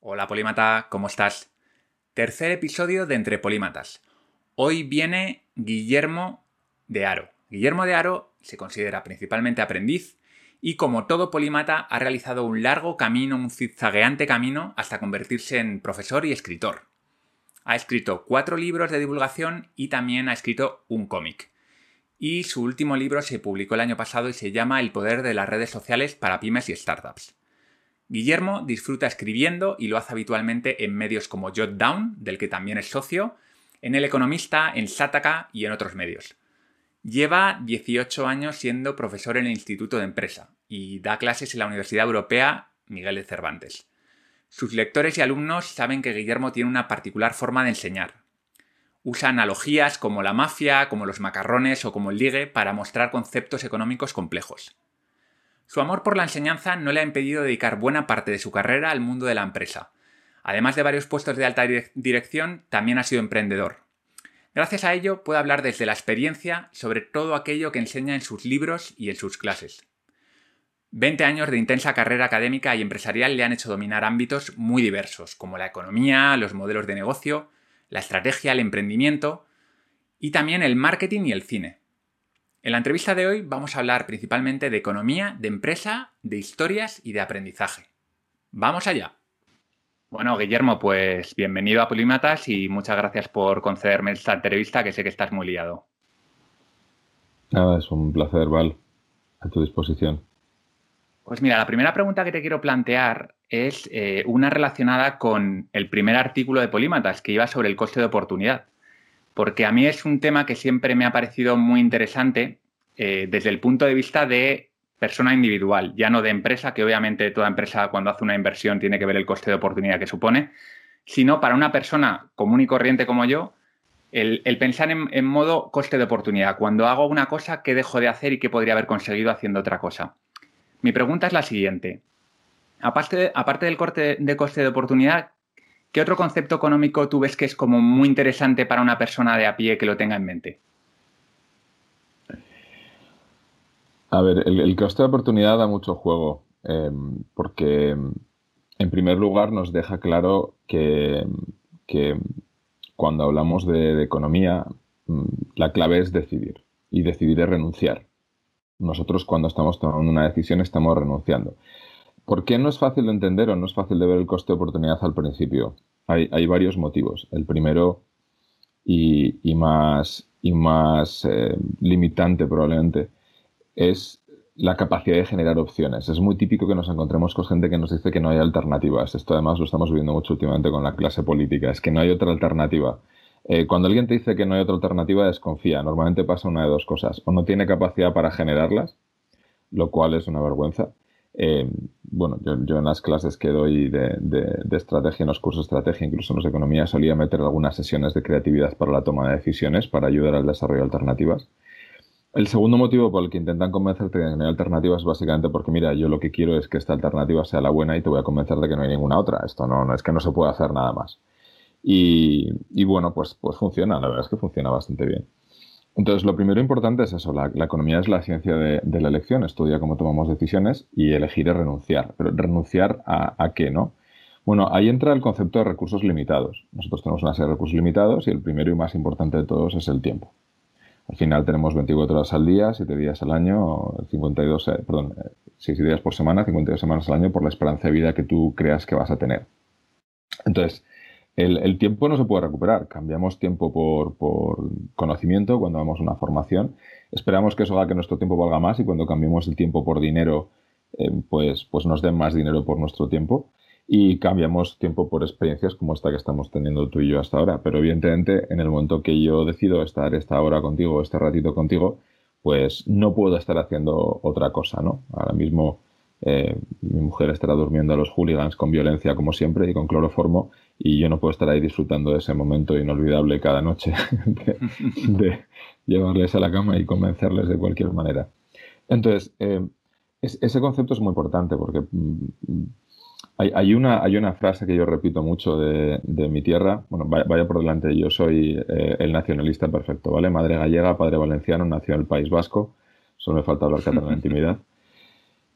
Hola Polímata, ¿cómo estás? Tercer episodio de Entre Polímatas. Hoy viene Guillermo de Aro. Guillermo de Aro se considera principalmente aprendiz y como todo polímata ha realizado un largo camino, un zigzagueante camino hasta convertirse en profesor y escritor. Ha escrito cuatro libros de divulgación y también ha escrito un cómic. Y su último libro se publicó el año pasado y se llama El poder de las redes sociales para pymes y startups. Guillermo disfruta escribiendo y lo hace habitualmente en medios como Jotdown, del que también es socio, en El Economista, en Sataka y en otros medios. Lleva 18 años siendo profesor en el Instituto de Empresa y da clases en la Universidad Europea Miguel de Cervantes. Sus lectores y alumnos saben que Guillermo tiene una particular forma de enseñar. Usa analogías como la mafia, como los macarrones o como el ligue para mostrar conceptos económicos complejos. Su amor por la enseñanza no le ha impedido dedicar buena parte de su carrera al mundo de la empresa. Además de varios puestos de alta dirección, también ha sido emprendedor. Gracias a ello puede hablar desde la experiencia sobre todo aquello que enseña en sus libros y en sus clases. Veinte años de intensa carrera académica y empresarial le han hecho dominar ámbitos muy diversos, como la economía, los modelos de negocio, la estrategia, el emprendimiento y también el marketing y el cine. En la entrevista de hoy vamos a hablar principalmente de economía, de empresa, de historias y de aprendizaje. ¡Vamos allá! Bueno, Guillermo, pues bienvenido a Polímatas y muchas gracias por concederme esta entrevista que sé que estás muy liado. Nada, es un placer, Val. A tu disposición. Pues mira, la primera pregunta que te quiero plantear es eh, una relacionada con el primer artículo de Polímatas que iba sobre el coste de oportunidad porque a mí es un tema que siempre me ha parecido muy interesante eh, desde el punto de vista de persona individual, ya no de empresa, que obviamente toda empresa cuando hace una inversión tiene que ver el coste de oportunidad que supone, sino para una persona común y corriente como yo, el, pensar en, modo coste de oportunidad. Cuando hago una cosa, ¿qué dejo de hacer y qué podría haber conseguido haciendo otra cosa? Mi pregunta es la siguiente. Aparte, aparte del corte de coste de oportunidad, ¿Qué otro concepto económico tú ves que es como muy interesante para una persona de a pie que lo tenga en mente? A ver, el, coste de oportunidad da mucho juego, em, porque en primer lugar nos deja claro que, cuando hablamos de, economía, mm, la clave es decidir y decidir es renunciar. Nosotros cuando estamos tomando una decisión estamos renunciando. ¿Por qué no es fácil de entender o no es fácil de ver el coste de oportunidad al principio? Hay, varios motivos. El primero y, más, eh, limitante probablemente es la capacidad de generar opciones. Es muy típico que nos encontremos con gente que nos dice que no hay alternativas. Esto además lo estamos viendo mucho últimamente con la clase política. Es que no hay otra alternativa. Eh, cuando alguien te dice que no hay otra alternativa, desconfía. Normalmente pasa una de dos cosas. O no tiene capacidad para generarlas, lo cual es una vergüenza, eh, bueno, yo, en las clases que doy de, estrategia, en los cursos de estrategia, incluso en los de economía, solía meter algunas sesiones de creatividad para la toma de decisiones, para ayudar al desarrollo de alternativas. El segundo motivo por el que intentan convencerte de que no hay alternativas es básicamente porque, mira, yo lo que quiero es que esta alternativa sea la buena y te voy a convencer de que no hay ninguna otra. Esto no, no es que no se pueda hacer nada más. Y, y bueno, pues, pues funciona, la verdad es que funciona bastante bien. Entonces, lo primero importante es eso, la, economía es la ciencia de, la elección, estudia cómo tomamos decisiones y elegir es renunciar. Pero renunciar a, qué, ¿no? Bueno, ahí entra el concepto de recursos limitados. Nosotros tenemos una serie de recursos limitados y el primero y más importante de todos es el tiempo. Al final tenemos 24 horas al día, 7 días al año, 52, eh, perdón, 6 eh, días por semana, 52 semanas al año por la esperanza de vida que tú creas que vas a tener. Entonces, el, tiempo no se puede recuperar. Cambiamos tiempo por, conocimiento cuando damos una formación. Esperamos que eso haga que nuestro tiempo valga más y cuando cambiemos el tiempo por dinero, eh, pues, pues nos den más dinero por nuestro tiempo. Y cambiamos tiempo por experiencias como esta que estamos teniendo tú y yo hasta ahora. Pero evidentemente, en el momento que yo decido estar esta hora contigo, este ratito contigo, pues no puedo estar haciendo otra cosa, ¿no? Ahora mismo eh, mi mujer estará durmiendo a los hooligans con violencia como siempre y con cloroformo y yo no puedo estar ahí disfrutando de ese momento inolvidable cada noche de, llevarles a la cama y convencerles de cualquier manera. Entonces, eh, ese concepto es muy importante porque mm, hay, una, hay una frase que yo repito mucho de, mi tierra, bueno, vaya, por delante, yo soy eh, el nacionalista perfecto, ¿vale? Madre gallega, padre valenciano, nació en el País Vasco, solo me falta hablar catalán en intimidad.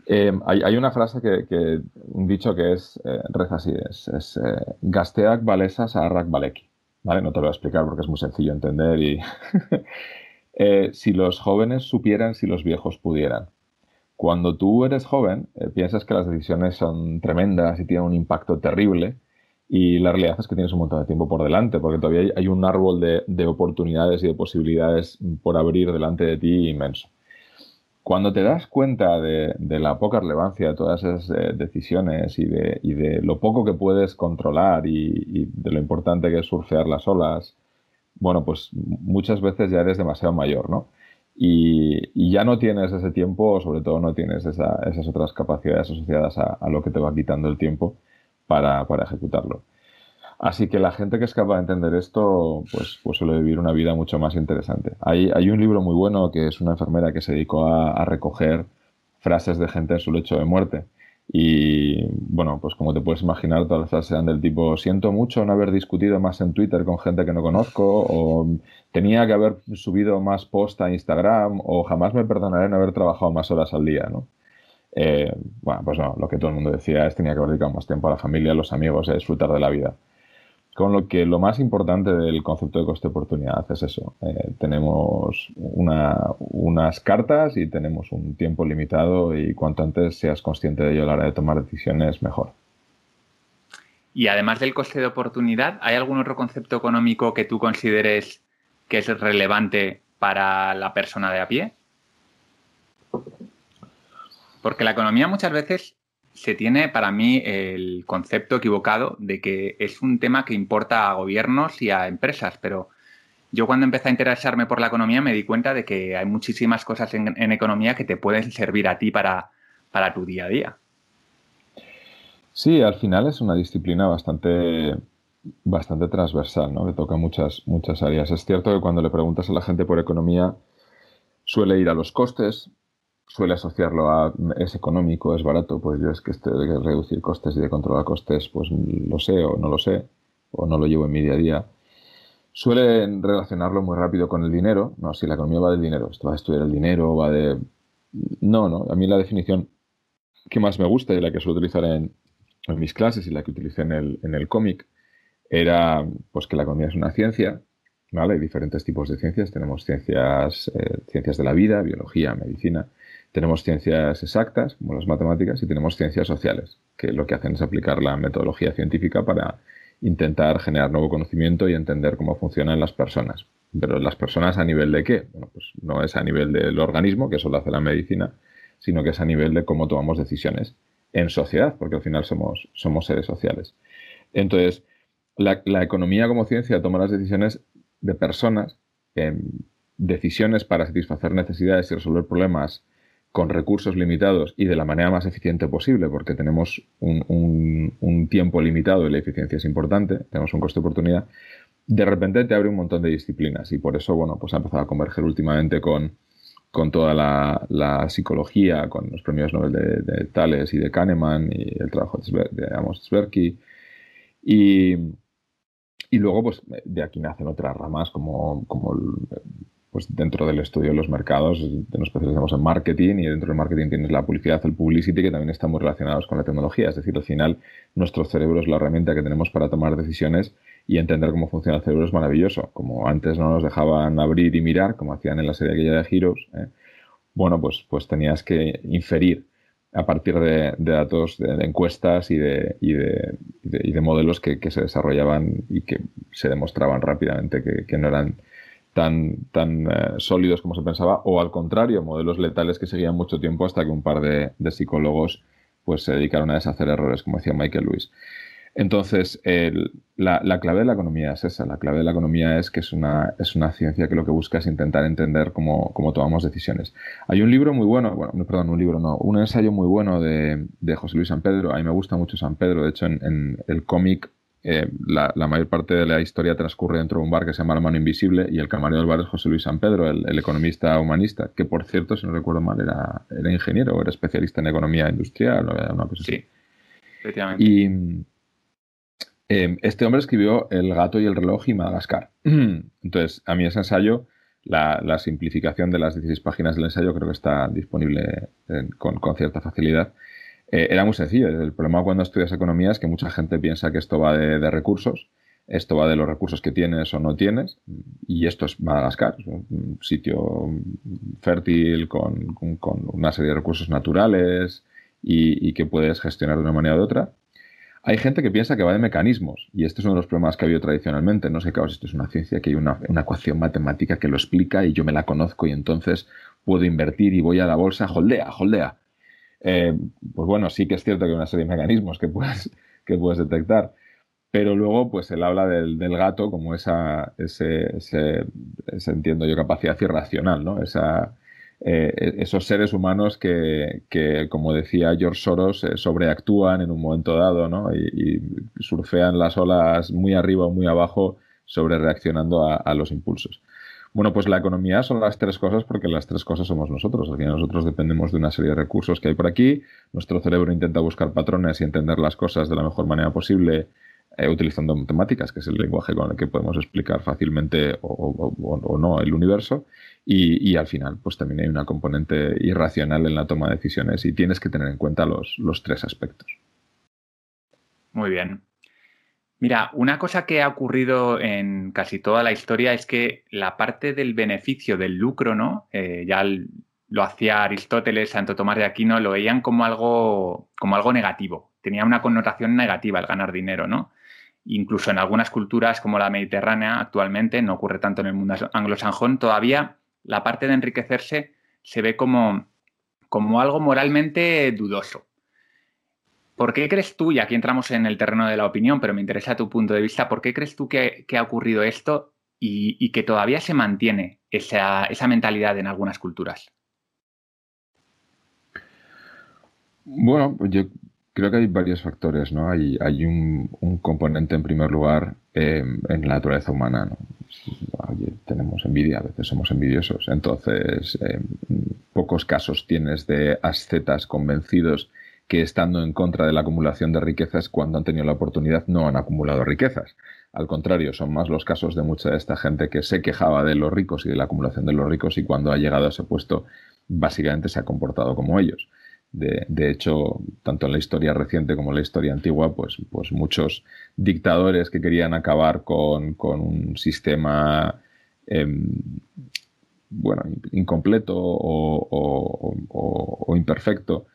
Eh, hay, una frase que, un dicho que es, eh, reza así, es, es eh, valesas a valeki. ¿Vale? No te lo voy a explicar porque es muy sencillo entender y si los jóvenes supieran si los viejos pudieran. Cuando tú eres joven, piensas que las decisiones son tremendas y tienen un impacto terrible y la realidad es que tienes un montón de tiempo por delante porque todavía hay, un árbol de, de oportunidades y de posibilidades por abrir delante de ti inmenso. Cuando te das cuenta de, la poca relevancia de todas esas eh, decisiones y de, lo poco que puedes controlar y, de lo importante que es surfear las olas, bueno, pues muchas veces ya eres demasiado mayor, ¿no? Y, ya no tienes ese tiempo, o sobre todo no tienes esas otras capacidades asociadas a, lo que te va quitando el tiempo para ejecutarlo. Así que la gente que es capaz de entender esto, pues, pues suele vivir una vida mucho más interesante. Hay, un libro muy bueno que es una enfermera que se dedicó a, recoger frases de gente en su lecho de muerte. Y bueno, pues como te puedes imaginar, todas las frases eran del tipo, siento mucho no haber discutido más en Twitter con gente que no conozco, o tenía que haber subido más post a Instagram, o jamás me perdonaré no haber trabajado más horas al día, ¿no? Eh, bueno, pues no, lo que todo el mundo decía es tenía que haber dedicado más tiempo a la familia, a los amigos, a disfrutar de la vida. Con lo que lo más importante del concepto de coste-oportunidad es eso. Eh, tenemos unas cartas y tenemos un tiempo limitado y cuanto antes seas consciente de ello a la hora de tomar decisiones, mejor. Y además del coste de oportunidad, ¿hay algún otro concepto económico que tú consideres que es relevante para la persona de a pie? Porque la economía muchas veces se tiene para mí el concepto equivocado de que es un tema que importa a gobiernos y a empresas, pero yo cuando empecé a interesarme por la economía me di cuenta de que hay muchísimas cosas en, economía que te pueden servir a ti para, para tu día a día. Sí, al final es una disciplina bastante, bastante transversal, ¿no? que toca muchas, muchas áreas. Es cierto que cuando le preguntas a la gente por economía suele ir a los costes, suele asociarlo a es económico, es barato, pues yo es que este de reducir costes y de controlar costes, pues lo sé o no lo sé, o no lo llevo en mi día a día. Suelen relacionarlo muy rápido con el dinero, no, si la economía va del dinero, esto va a estudiar el dinero, va de... No, no, a mí la definición que más me gusta y la que suelo utilizar en, mis clases y la que utilicé en el, en el cómic era pues que la economía es una ciencia, ¿vale? Hay diferentes tipos de ciencias, tenemos ciencias, eh, ciencias de la vida, biología, medicina, tenemos ciencias exactas, como las matemáticas, y tenemos ciencias sociales, que lo que hacen es aplicar la metodología científica para intentar generar nuevo conocimiento y entender cómo funcionan las personas. Pero las personas a nivel de qué? Bueno, pues no es a nivel del organismo, que eso lo hace la medicina, sino que es a nivel de cómo tomamos decisiones en sociedad, porque al final somos, somos seres sociales. Entonces, la, economía como ciencia toma las decisiones de personas, decisiones para satisfacer necesidades y resolver problemas con recursos limitados y de la manera más eficiente posible, porque tenemos un, tiempo limitado y la eficiencia es importante, tenemos un coste de oportunidad, de repente te abre un montón de disciplinas y por eso, bueno, pues ha empezado a converger últimamente con, con toda la, psicología, con los premios Nobel de, Tales y de Kahneman y el trabajo de, Amos Tversky. Y, y luego, pues de aquí nacen otras ramas como, como pues dentro del estudio de los mercados nos especializamos en marketing y dentro del marketing tienes la publicidad, el publicity, que también están muy relacionados con la tecnología. Es decir, al final nuestro cerebro es la herramienta que tenemos para tomar decisiones y entender cómo funciona el cerebro es maravilloso. Como antes no nos dejaban abrir y mirar, como hacían en la serie aquella de Heroes, ¿eh? bueno, pues, pues tenías que inferir a partir de, datos, de, encuestas y de, y de, y de modelos que, se desarrollaban y que se demostraban rápidamente que, que no eran tan, eh, sólidos como se pensaba, o al contrario, modelos letales que seguían mucho tiempo hasta que un par de, psicólogos pues, se dedicaron a deshacer errores, como decía Michael Lewis. Entonces, la, clave de la economía es esa. La clave de la economía es que es una, es una ciencia que lo que busca es intentar entender cómo, tomamos decisiones. Hay un libro muy bueno, bueno, perdón, un libro no, un ensayo muy bueno de, José Luis San Pedro. A mí me gusta mucho San Pedro. De hecho, en el cómic eh, la, mayor parte de la historia transcurre dentro de un bar que se llama La Mano Invisible y el camarero del bar es José Luis San Pedro, el, economista humanista, que por cierto, si no recuerdo mal, era, era ingeniero o era especialista en economía industrial o una cosa sí, efectivamente. Y eh, este hombre escribió El gato y el reloj y Madagascar. Entonces, a mí ese ensayo la, simplificación de las 16 páginas del ensayo creo que está disponible con, cierta facilidad. Eh, era muy sencillo. El problema cuando estudias economía es que mucha gente piensa que esto va de, recursos, esto va de los recursos que tienes o no tienes, y esto es Madagascar, un sitio fértil con, una serie de recursos naturales y, que puedes gestionar de una manera u otra. Hay gente que piensa que va de mecanismos, y este es uno de los problemas que ha habido tradicionalmente. No sé, claro, esto es una ciencia que hay una, ecuación matemática que lo explica y yo me la conozco y entonces puedo invertir y voy a la bolsa, holdea, holdea. Eh, pues bueno, sí que es cierto que hay una serie de mecanismos que puedes, que puedes detectar, pero luego pues él habla del, gato como esa, ese, ese, entiendo yo, capacidad irracional, ¿no? Esa, eh, esos seres humanos que, como decía George Soros, eh, sobreactúan en un momento dado ¿no? y, surfean las olas muy arriba o muy abajo sobre reaccionando a, los impulsos. Bueno, pues la economía son las tres cosas porque las tres cosas somos nosotros. Al final nosotros dependemos de una serie de recursos que hay por aquí. Nuestro cerebro intenta buscar patrones y entender las cosas de la mejor manera posible eh, utilizando matemáticas, que es el lenguaje con el que podemos explicar fácilmente o no el universo. Y, al final, pues también hay una componente irracional en la toma de decisiones y tienes que tener en cuenta los, tres aspectos. Muy bien. Mira, una cosa que ha ocurrido en casi toda la historia es que la parte del beneficio, del lucro, ¿no? Eh, ya lo hacía Aristóteles, Santo Tomás de Aquino, lo veían como algo, como algo negativo. Tenía una connotación negativa el ganar dinero, ¿no? Incluso en algunas culturas como la mediterránea actualmente, no ocurre tanto en el mundo anglosajón, todavía la parte de enriquecerse se ve como, como algo moralmente dudoso. ¿Por qué crees tú, y aquí entramos en el terreno de la opinión, pero me interesa tu punto de vista, ¿por qué crees tú que, ha ocurrido esto y, que todavía se mantiene esa, esa mentalidad en algunas culturas? Bueno, yo Creo que hay varios factores, ¿no? Hay, hay un, componente, en primer lugar, em, en la naturaleza humana, ¿no? tenemos envidia, a veces somos envidiosos. Entonces, en em, pocos casos tienes de ascetas convencidos que estando en contra de la acumulación de riquezas, cuando han tenido la oportunidad, no han acumulado riquezas. Al contrario, son más los casos de mucha de esta gente que se quejaba de los ricos y de la acumulación de los ricos y cuando ha llegado a ese puesto, básicamente se ha comportado como ellos. De, hecho, tanto en la historia reciente como en la historia antigua, pues, pues muchos dictadores que querían acabar con, un sistema em, bueno, incompleto o imperfecto,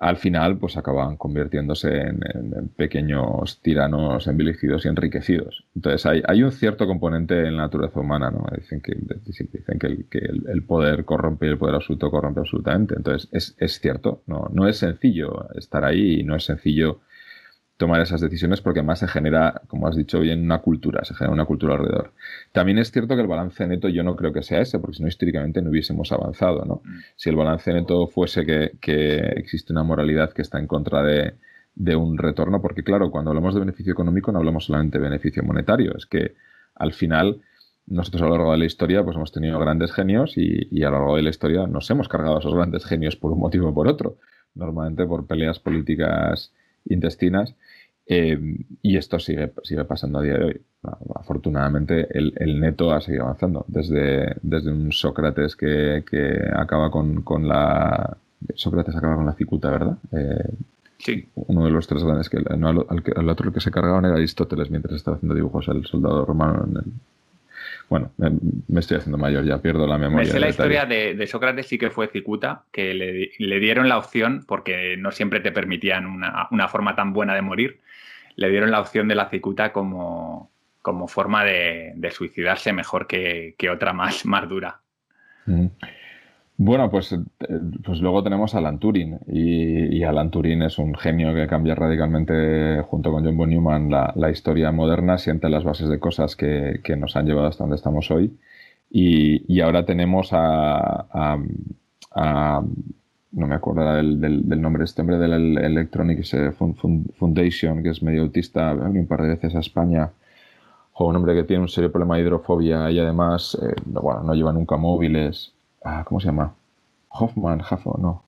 al final pues acaban convirtiéndose en, pequeños tiranos envilecidos y enriquecidos. Entonces hay, hay, un cierto componente en la naturaleza humana, ¿no? Dicen que, dicen que, el, poder corrompe y el poder absoluto corrompe absolutamente. Entonces es, es cierto, no, no es sencillo estar ahí y no es sencillo tomar esas decisiones porque además se genera, como has dicho bien, una cultura, se genera una cultura alrededor. También es cierto que el balance neto yo no creo que sea ese, porque si no históricamente no hubiésemos avanzado, ¿no? Mm. Si el balance neto fuese que, existe una moralidad que está en contra de, un retorno, porque claro, cuando hablamos de beneficio económico no hablamos solamente de beneficio monetario, es que al final nosotros a lo largo de la historia pues hemos tenido grandes genios y, y, a lo largo de la historia nos hemos cargado a esos grandes genios por un motivo o por otro, normalmente por peleas políticas intestinas eh, y esto sigue, sigue pasando a día de hoy. Afortunadamente, el, neto ha seguido avanzando. Desde, desde un Sócrates que, acaba con, la. Sócrates acaba con la cicuta, ¿verdad? Eh, sí. Uno de los tres grandes que. No, el otro que se cargaban era Aristóteles mientras estaba haciendo dibujos el soldado romano bueno, me, estoy haciendo mayor, ya pierdo la memoria. Me la historia de, Sócrates, sí que fue cicuta, que le, dieron la opción, porque no siempre te permitían una, una, forma tan buena de morir, le dieron la opción de la cicuta como, como forma de, suicidarse mejor que, otra más, más dura. Mm. Bueno, pues, eh, pues luego tenemos a Alan Turing y, Alan Turing es un genio que cambia radicalmente junto con John von Neumann la, historia moderna, siente las bases de cosas que, nos han llevado hasta donde estamos hoy y, ahora tenemos a, no me acuerdo del, del, nombre, este hombre del Electronics Foundation, que es medio autista, un par de veces a España, o un hombre que tiene un serio problema de hidrofobia y además, eh, bueno, no lleva nunca móviles. Ah, ¿Cómo se llama? Hoffman, Jaffo, no.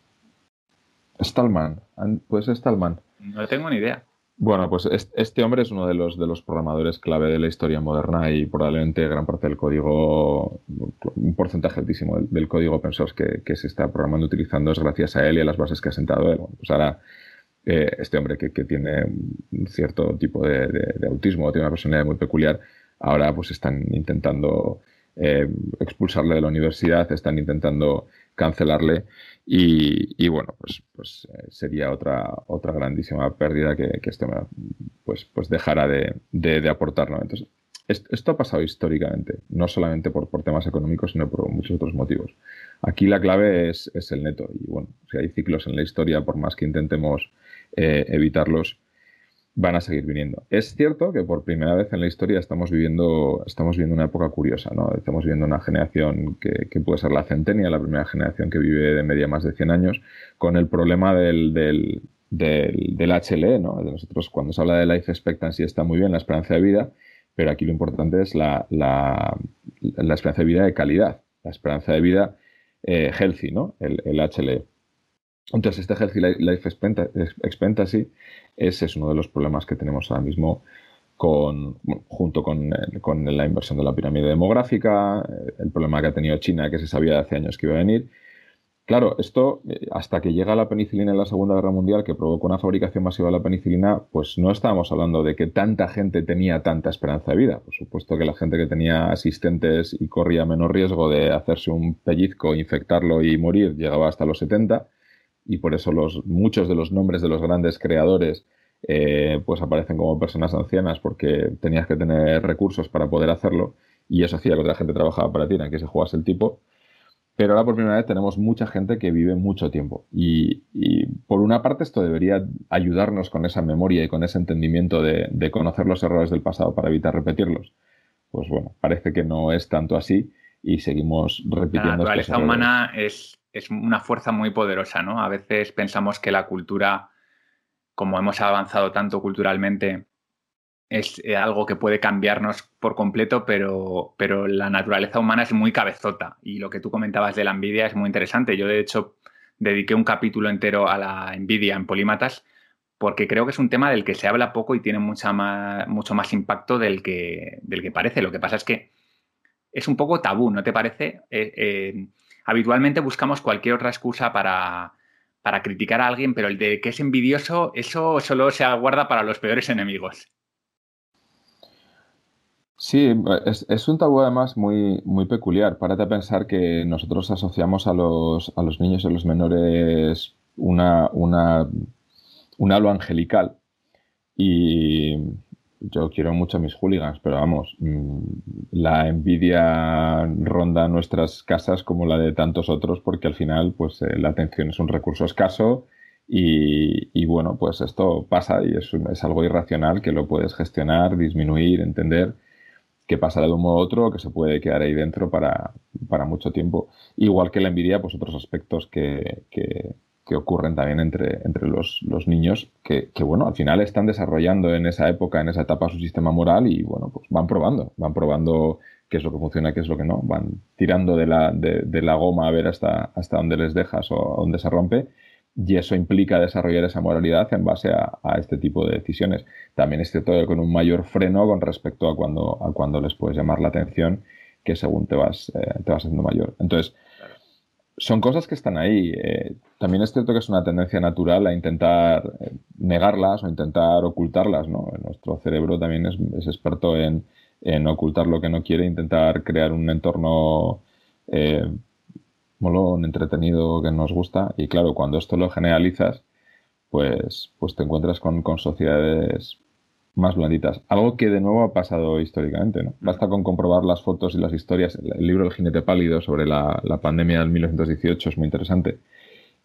Stallman, ¿puede ser Stallman? No tengo ni idea. Bueno, pues este hombre es uno de los, de los programadores clave de la historia moderna y probablemente gran parte del código, un porcentaje altísimo del, código open source que, se está programando utilizando es gracias a él y a las bases que ha sentado él. pues ahora eh, este hombre que, tiene un cierto tipo de, autismo, tiene una personalidad muy peculiar, ahora pues están intentando eh, expulsarle de la universidad, están intentando cancelarle y, bueno, pues, pues eh, sería otra, otra grandísima pérdida que, este pues, pues dejara de, de, aportar. Entonces, esto ha pasado históricamente, no solamente por, por, temas económicos, sino por muchos otros motivos. Aquí la clave es, es el neto. Y bueno, si hay ciclos en la historia, por más que intentemos eh, evitarlos, van a seguir viniendo. Es cierto que por primera vez en la historia estamos viviendo, estamos una época curiosa, ¿no? Estamos viviendo una generación que, puede ser la centenia, la primera generación que vive de media más de 100 años, con el problema del, del, HLE, ¿no? nosotros cuando se habla de life expectancy está muy bien la esperanza de vida, pero aquí lo importante es la, la, esperanza de vida de calidad, la esperanza de vida eh, healthy, ¿no? El, el HLE. Entonces, este Healthy Life Expectancy ese es uno de los problemas que tenemos ahora mismo con, junto con, la inversión de la pirámide demográfica, eh, el problema que ha tenido China, que se sabía de hace años que iba a venir. Claro, esto, eh, hasta que llega la penicilina en la Segunda Guerra Mundial, que provocó una fabricación masiva de la penicilina, pues no estábamos hablando de que tanta gente tenía tanta esperanza de vida. Por supuesto que la gente que tenía asistentes y corría menor riesgo de hacerse un pellizco, infectarlo y morir, llegaba hasta los 70 y por eso los, muchos de los nombres de los grandes creadores eh, pues aparecen como personas ancianas porque tenías que tener recursos para poder hacerlo y eso hacía que la gente trabajaba para ti, en que se jugase el tipo. Pero ahora por primera vez tenemos mucha gente que vive mucho tiempo y, por una parte esto debería ayudarnos con esa memoria y con ese entendimiento de, de conocer los errores del pasado para evitar repetirlos. Pues bueno, parece que no es tanto así y seguimos repitiendo. La naturaleza humana es es una fuerza muy poderosa, ¿no? A veces pensamos que la cultura, como hemos avanzado tanto culturalmente, es eh, algo que puede cambiarnos por completo, pero, pero la naturaleza humana es muy cabezota. Y lo que tú comentabas de la envidia es muy interesante. Yo, de hecho, dediqué un capítulo entero a la envidia en Polímatas porque creo que es un tema del que se habla poco y tiene mucha más, mucho más impacto del que, del que parece. Lo que pasa es que es un poco tabú, ¿no te parece? Eh, eh, habitualmente buscamos cualquier otra excusa para, criticar a alguien, pero el de que es envidioso, eso solo se aguarda para los peores enemigos. Sí, es, un tabú además muy, muy peculiar. Párate a pensar que nosotros asociamos a los, a los niños y a los menores una, una, un halo angelical. Y, yo quiero mucho a mis hooligans, pero vamos, mm, la envidia ronda nuestras casas como la de tantos otros, porque al final, pues eh, la atención es un recurso escaso y, bueno, pues esto pasa y es, es, algo irracional que lo puedes gestionar, disminuir, entender que pasará de un modo u otro, que se puede quedar ahí dentro para, para mucho tiempo. Igual que la envidia, pues otros aspectos que que ocurren también entre, entre los, niños que, bueno, al final están desarrollando en esa época, en esa etapa su sistema moral y bueno, pues van probando, van probando qué es lo que funciona, qué es lo que no, van tirando de la, de, la goma a ver hasta, hasta dónde les dejas o dónde se rompe y eso implica desarrollar esa moralidad en base a, este tipo de decisiones. También es cierto que con un mayor freno con respecto a cuando, a cuando les puedes llamar la atención que según te vas, eh, te vas haciendo mayor. Entonces, son cosas que están ahí. Eh, también es cierto que es una tendencia natural a intentar eh, negarlas o intentar ocultarlas. ¿no? Nuestro cerebro también es, experto en, ocultar lo que no quiere, intentar crear un entorno eh, molón, entretenido, que nos gusta. Y claro, cuando esto lo generalizas, pues, pues te encuentras con, con sociedades más blanditas. Algo que de nuevo ha pasado históricamente, ¿no? Basta con comprobar las fotos y las historias. El libro El jinete pálido sobre la, pandemia del 1918 es muy interesante.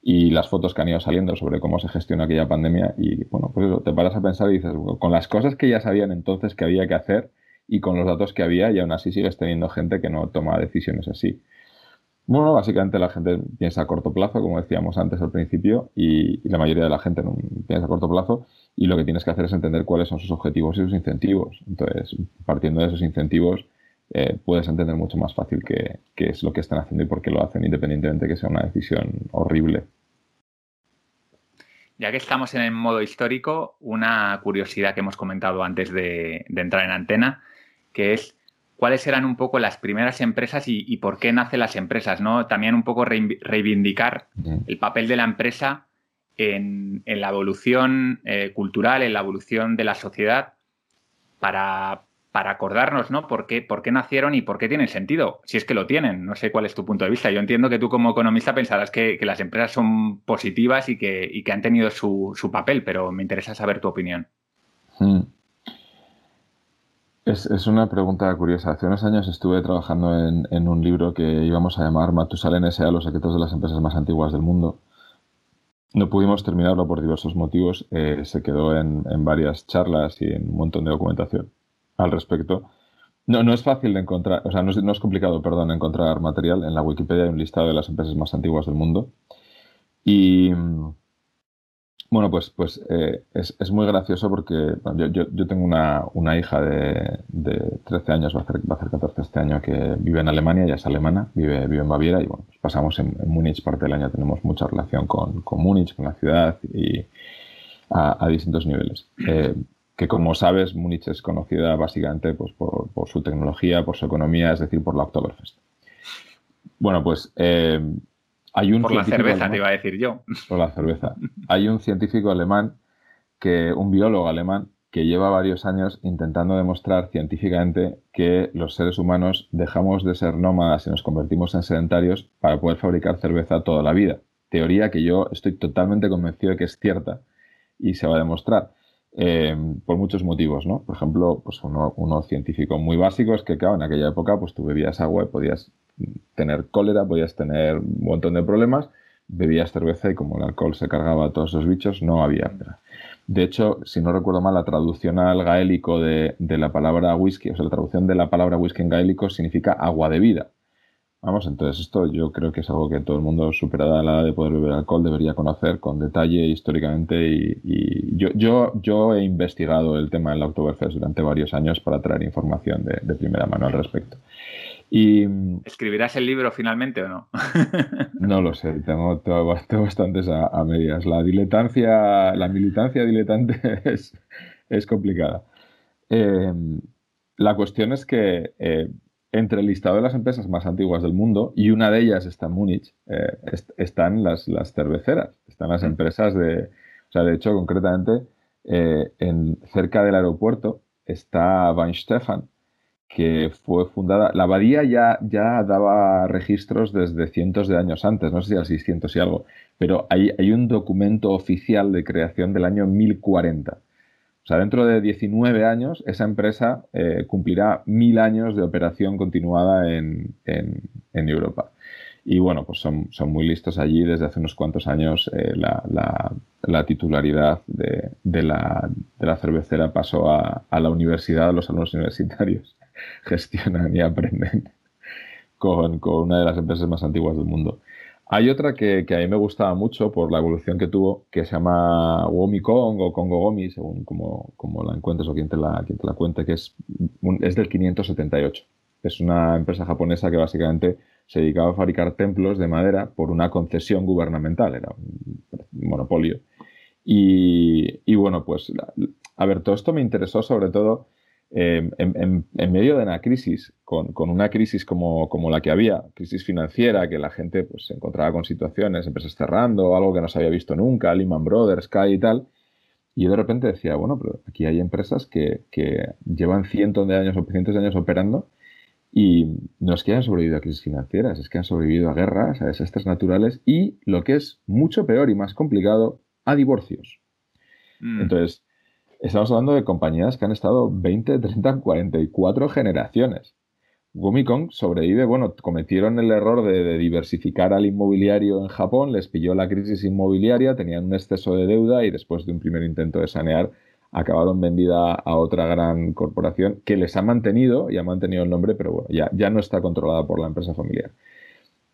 Y las fotos que han ido saliendo sobre cómo se gestiona aquella pandemia. Y bueno, pues eso, te paras a pensar y dices, con las cosas que ya sabían entonces que había que hacer y con los datos que había, y aún así sigues teniendo gente que no toma decisiones así. Bueno, básicamente la gente piensa a corto plazo, como decíamos antes al principio, y, la mayoría de la gente no piensa a corto plazo y lo que tienes que hacer es entender cuáles son sus objetivos y sus incentivos. Entonces, partiendo de esos incentivos, eh, puedes entender mucho más fácil qué, es lo que están haciendo y por qué lo hacen, independientemente de que sea una decisión horrible. Ya que estamos en el modo histórico, una curiosidad que hemos comentado antes de, entrar en antena, que es cuáles eran un poco las primeras empresas y, por qué nacen las empresas, ¿no? También un poco reivindicar el papel de la empresa en, la evolución eh, cultural, en la evolución de la sociedad, para, para acordarnos, ¿no? ¿Por qué, ¿Por qué nacieron y por qué tienen sentido? Si es que lo tienen. No sé cuál es tu punto de vista. Yo entiendo que tú como economista pensarás que, las empresas son positivas y que, han tenido su, papel, pero me interesa saber tu opinión. Hmm. Es, una pregunta curiosa. Hace unos años estuve trabajando en, un libro que íbamos a llamar Matusalén S.A. Los secretos de las empresas más antiguas del mundo. No pudimos terminarlo por diversos motivos. Eh, se quedó en, en varias charlas y en un montón de documentación al respecto. No, no es fácil de encontrar, o sea, no es, complicado, perdón, encontrar material. En la Wikipedia hay un listado de las empresas más antiguas del mundo. Y bueno, pues, pues eh, es, muy gracioso porque yo, tengo una, hija de, 13 años, va a, hacer, va a hacer 14 este año, que vive en Alemania, ya es alemana, vive, vive en Baviera y bueno, pues pasamos en, Múnich parte del año, tenemos mucha relación con, con Múnich, con la ciudad y a, distintos niveles. Eh, que como sabes, Múnich es conocida básicamente pues, por, su tecnología, por su economía, es decir, por la Oktoberfest. Bueno, pues eh, hay un... Por la cerveza, te iba a decir yo. Por la cerveza. Hay un científico alemán, que, un biólogo alemán, que lleva varios años intentando demostrar científicamente que los seres humanos dejamos de ser nómadas y nos convertimos en sedentarios para poder fabricar cerveza toda la vida. Teoría que yo estoy totalmente convencido de que es cierta y se va a demostrar. Eh, por muchos motivos, ¿no? Por ejemplo, pues uno, uno, científico muy básico es que, claro, en aquella época, pues tú bebías agua y podías tener cólera, podías tener un montón de problemas, bebías cerveza y como el alcohol se cargaba a todos esos bichos, no había. De hecho, si no recuerdo mal, la traducción al gaélico de, de la palabra whisky, o sea, la traducción de la palabra whisky en gaélico significa agua de vida. Vamos, entonces esto yo creo que es algo que todo el mundo superada la edad de poder beber alcohol debería conocer con detalle históricamente y, yo, yo, yo he investigado el tema del Oktoberfest durante varios años para traer información de, primera mano al respecto. Y, ¿Escribirás el libro finalmente o no? no lo sé, tengo, tengo, bastantes a, medias. La diletancia, la militancia diletante es, es complicada. Eh, la cuestión es que eh, entre el listado de las empresas más antiguas del mundo, y una de ellas está en Múnich, eh, están las, las, cerveceras, están las empresas de, o sea, de hecho, concretamente, eh, en, cerca del aeropuerto está Weinstefan, que fue fundada, la abadía ya, ya daba registros desde cientos de años antes, no sé si al 600 y algo, pero hay, hay un documento oficial de creación del año 1040 o sea, dentro de 19 años, esa empresa eh, cumplirá mil años de operación continuada en, Europa. Y bueno, pues son, son, muy listos allí. Desde hace unos cuantos años eh, la, titularidad de, la, cervecera pasó a, la universidad, a los alumnos universitarios gestionan y aprenden con, con, una de las empresas más antiguas del mundo. Hay otra que, a mí me gustaba mucho por la evolución que tuvo, que se llama Womikong o Kongo Gomi, según como, la encuentres o quien te la, quien te la cuente, que es, es del 578. Es una empresa japonesa que básicamente se dedicaba a fabricar templos de madera por una concesión gubernamental, era un monopolio. Y, y bueno, pues, a ver, todo esto me interesó sobre todo Em, en, medio de una crisis, con, una crisis como, la que había, crisis financiera, que la gente pues, se encontraba con situaciones, empresas cerrando, algo que no se había visto nunca, Lehman Brothers, Sky y tal, y yo de repente decía, bueno, pero aquí hay empresas que, llevan cientos de años o cientos de años operando y no es que hayan sobrevivido a crisis financieras, es que han sobrevivido a guerras, a desastres naturales y, lo que es mucho peor y más complicado, a divorcios. Mm. Entonces, Estamos hablando de compañías que han estado 20, 30, 44 generaciones. Gumikong sobrevive, bueno, cometieron el error de, diversificar al inmobiliario en Japón, les pilló la crisis inmobiliaria, tenían un exceso de deuda y después de un primer intento de sanear acabaron vendida a otra gran corporación que les ha mantenido y ha mantenido el nombre, pero bueno, ya, ya no está controlada por la empresa familiar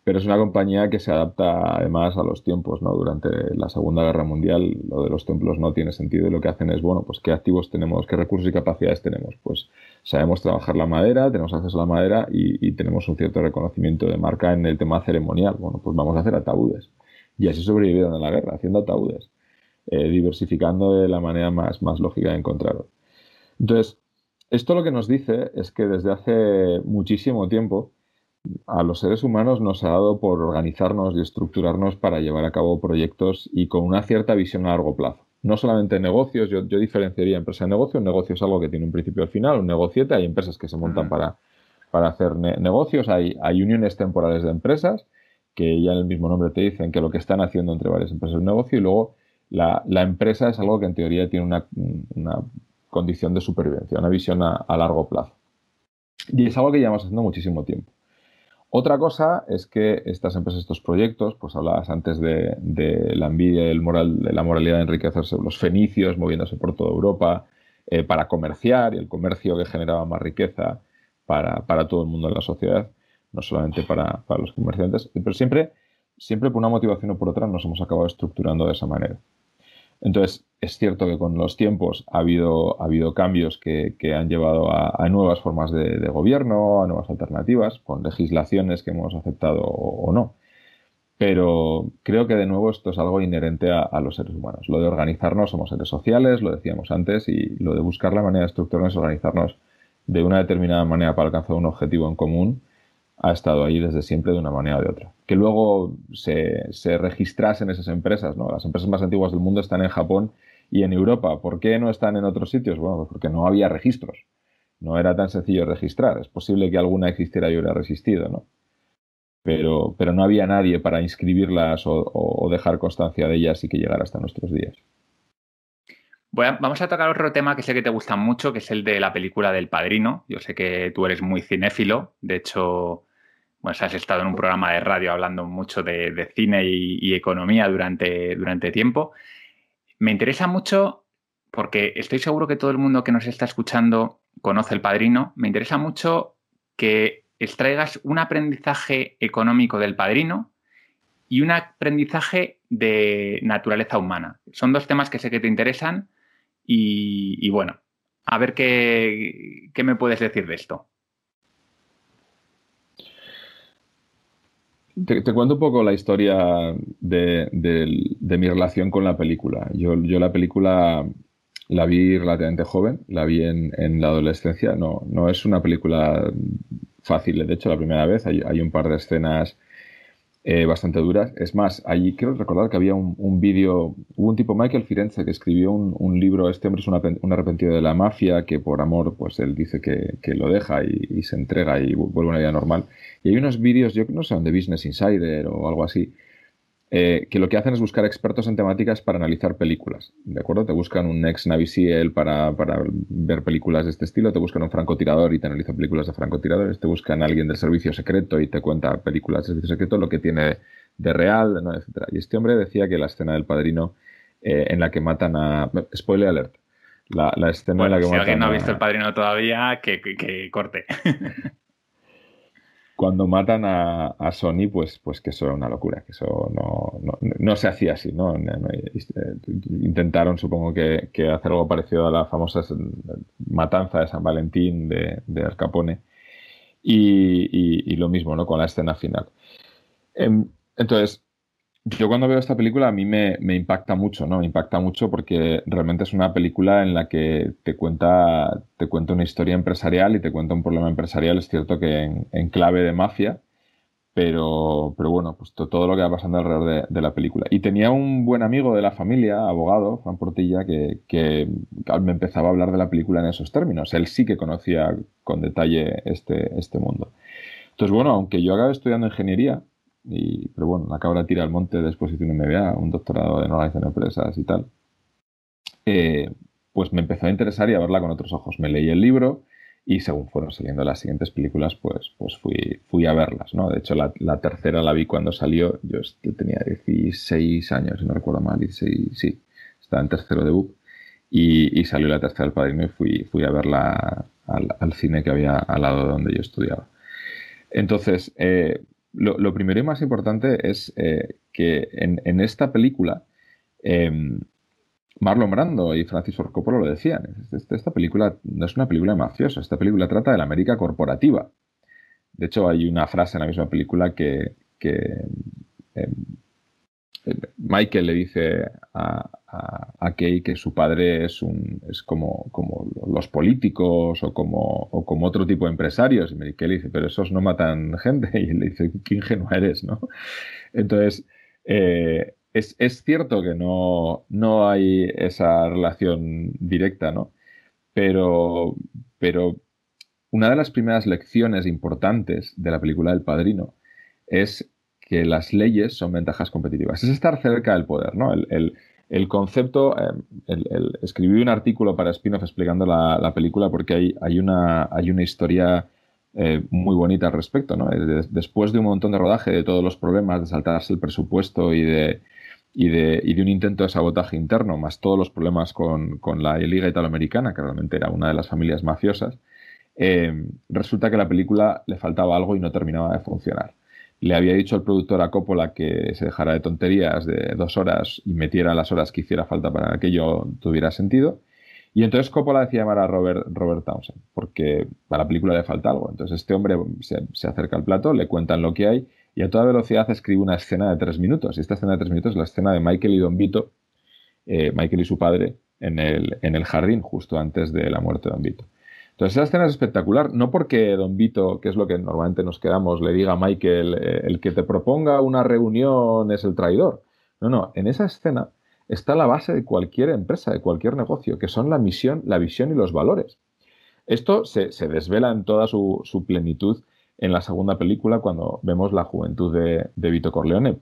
pero es una compañía que se adapta además a los tiempos, ¿no? Durante la Segunda Guerra Mundial lo de los templos no tiene sentido y lo que hacen es, bueno, pues qué activos tenemos, qué recursos y capacidades tenemos. Pues sabemos trabajar la madera, tenemos acceso a la madera y, tenemos un cierto reconocimiento de marca en el tema ceremonial. Bueno, pues vamos a hacer ataúdes. Y así sobrevivieron a la guerra, haciendo ataúdes. eh, diversificando de la manera más, más lógica de encontrarlo. Entonces, esto lo que nos dice es que desde hace muchísimo tiempo a los seres humanos nos ha dado por organizarnos y estructurarnos para llevar a cabo proyectos y con una cierta visión a largo plazo. No solamente negocios, yo, diferenciaría empresa de negocio. Un negocio es algo que tiene un principio al final, un negociete. Hay empresas que se montan para, para hacer negocios, hay, hay uniones temporales de empresas que ya en el mismo nombre te dicen que lo que están haciendo entre varias empresas es un negocio y luego la, empresa es algo que en teoría tiene una, condición de supervivencia, una visión a, largo plazo. Y es algo que llevamos haciendo muchísimo tiempo. Otra cosa es que estas empresas, estos proyectos, pues hablabas antes de, la envidia y moral, de la moralidad de enriquecerse, los fenicios moviéndose por toda Europa eh, para comerciar y el comercio que generaba más riqueza para, para todo el mundo en la sociedad no solamente para, los comerciantes, pero siempre, siempre por una motivación o por otra nos hemos acabado estructurando de esa manera. Entonces, es cierto que con los tiempos ha habido, ha habido cambios que, han llevado a, nuevas formas de, gobierno, a nuevas alternativas, con legislaciones que hemos aceptado o, no. Pero creo que de nuevo esto es algo inherente a, a, los seres humanos. Lo de organizarnos, somos seres sociales, lo decíamos antes, y lo de buscar la manera de estructurarnos, organizarnos de una determinada manera para alcanzar un objetivo en común, ha estado ahí desde siempre de una manera o de otra. Que luego se, se registrasen esas empresas, ¿no? Las empresas más antiguas del mundo están en Japón y en Europa. ¿Por qué no están en otros sitios? Bueno, pues porque no había registros. No era tan sencillo registrar. Es posible que alguna existiera y hubiera resistido, ¿no? Pero, pero no había nadie para inscribirlas o, dejar constancia de ellas y que llegara hasta nuestros días. vamos a tocar otro tema que sé que te gusta mucho, que es el de la película del Padrino. Yo sé que tú eres muy cinéfilo. De hecho, pues has estado en un programa de radio hablando mucho de, cine y, economía durante, durante tiempo. Me interesa mucho porque estoy seguro que todo el mundo que nos está escuchando conoce el padrino. Me interesa mucho que extraigas un aprendizaje económico del padrino y un aprendizaje de naturaleza humana. Son dos temas que sé que te interesan y, bueno, a ver qué, qué me puedes decir de esto. Te, cuento un poco la historia de, mi relación con la película. Yo, la película la vi relativamente joven, la vi en, la adolescencia. No, no es una película fácil, de hecho, la primera vez. hay un par de escenas eh, bastante duras. Es más, allí quiero recordar que había un, vídeo, hubo un tipo, Michael Firenze, que escribió un, libro, este hombre es un, arrepentido de la mafia, que por amor, pues él dice que, lo deja y, se entrega y vuelve a una vida normal. Y hay unos vídeos, yo no sé, de Business Insider o algo así, eh, que lo que hacen es buscar expertos en temáticas para analizar películas. ¿De acuerdo? Te buscan un ex Navy SEAL para, para, ver películas de este estilo, te buscan un francotirador y te analiza películas de francotiradores, te buscan a alguien del servicio secreto y te cuenta películas de servicio secreto, lo que tiene de real, ¿no? etc. Y este hombre decía que la escena del padrino eh, en la que matan a. Spoiler alert. La, escena en la que si alguien no ha visto el padrino todavía, que, que corte. cuando matan a, Sony, pues, pues que eso era una locura, que eso no, se hacía así, ¿no? Intentaron, supongo que, hacer algo parecido a la famosa matanza de San Valentín de, de Al Capone y, y, lo mismo, ¿no? Con la escena final. Em, entonces, yo cuando veo esta película a mí me, impacta mucho, ¿no? Me impacta mucho porque realmente es una película en la que te cuenta, te cuenta una historia empresarial y te cuenta un problema empresarial. Es cierto que en, clave de mafia, pero, pero bueno, pues todo lo que va pasando alrededor de, la película. Y tenía un buen amigo de la familia, abogado, Juan Portilla, que, que me empezaba a hablar de la película en esos términos. Él sí que conocía con detalle este, este mundo. Entonces, bueno, aunque yo acabe estudiando ingeniería, y, pero bueno, la cabra tira al monte después hice un MBA, un doctorado en organización de empresas y tal. Eh, pues me empezó a interesar y a verla con otros ojos. Me leí el libro y según fueron saliendo las siguientes películas, pues, pues fui, fui a verlas, ¿no? De hecho, la, tercera la vi cuando salió, yo tenía 16 años, si no recuerdo mal, 16, sí, estaba en tercero de BUP, y, salió la tercera del Padrino y fui, fui a verla al, al, cine que había al lado de donde yo estudiaba. Entonces, eh, lo, primero y más importante es eh, que en, esta película em, Marlon Brando y Francis Ford Coppola lo decían. Esta película no es una película mafiosa, esta película trata de la América corporativa. De hecho, hay una frase en la misma película que, em, Michael le dice a, a, Kay que su padre es, como, los políticos o como, otro tipo de empresarios. Y Mary dice, pero esos no matan gente. Y él le dice, qué ingenuo eres, ¿no? Entonces, eh, es, es, cierto que no, no hay esa relación directa, ¿no? Pero, pero una de las primeras lecciones importantes de la película El Padrino es que las leyes son ventajas competitivas. Es estar cerca del poder, ¿no? El, concepto, eh, escribí un artículo para Spinoff explicando la, película porque hay, hay, una, hay una historia eh, muy bonita al respecto, ¿no? Después de un montón de rodaje, de todos los problemas, de saltarse el presupuesto y de, y de, y de un intento de sabotaje interno, más todos los problemas con, con la Liga Italoamericana, que realmente era una de las familias mafiosas, eh, resulta que la película le faltaba algo y no terminaba de funcionar le había dicho al productor a Coppola que se dejara de tonterías de dos horas y metiera las horas que hiciera falta para que aquello tuviera sentido. Y entonces Coppola decía llamar a Robert, Robert Townsend, porque a la película le falta algo. Entonces este hombre se, acerca al plato, le cuentan lo que hay y a toda velocidad escribe una escena de tres minutos. Y esta escena de tres minutos es la escena de Michael y Don Vito, eh, Michael y su padre, en el, en el jardín justo antes de la muerte de Don Vito. Entonces esa escena es espectacular, no porque Don Vito, que es lo que normalmente nos quedamos, le diga a Michael, eh, el que te proponga una reunión es el traidor. No, no, en esa escena está la base de cualquier empresa, de cualquier negocio, que son la misión, la visión y los valores. Esto se, desvela en toda su, plenitud en la segunda película cuando vemos la juventud de, Vito Corleone,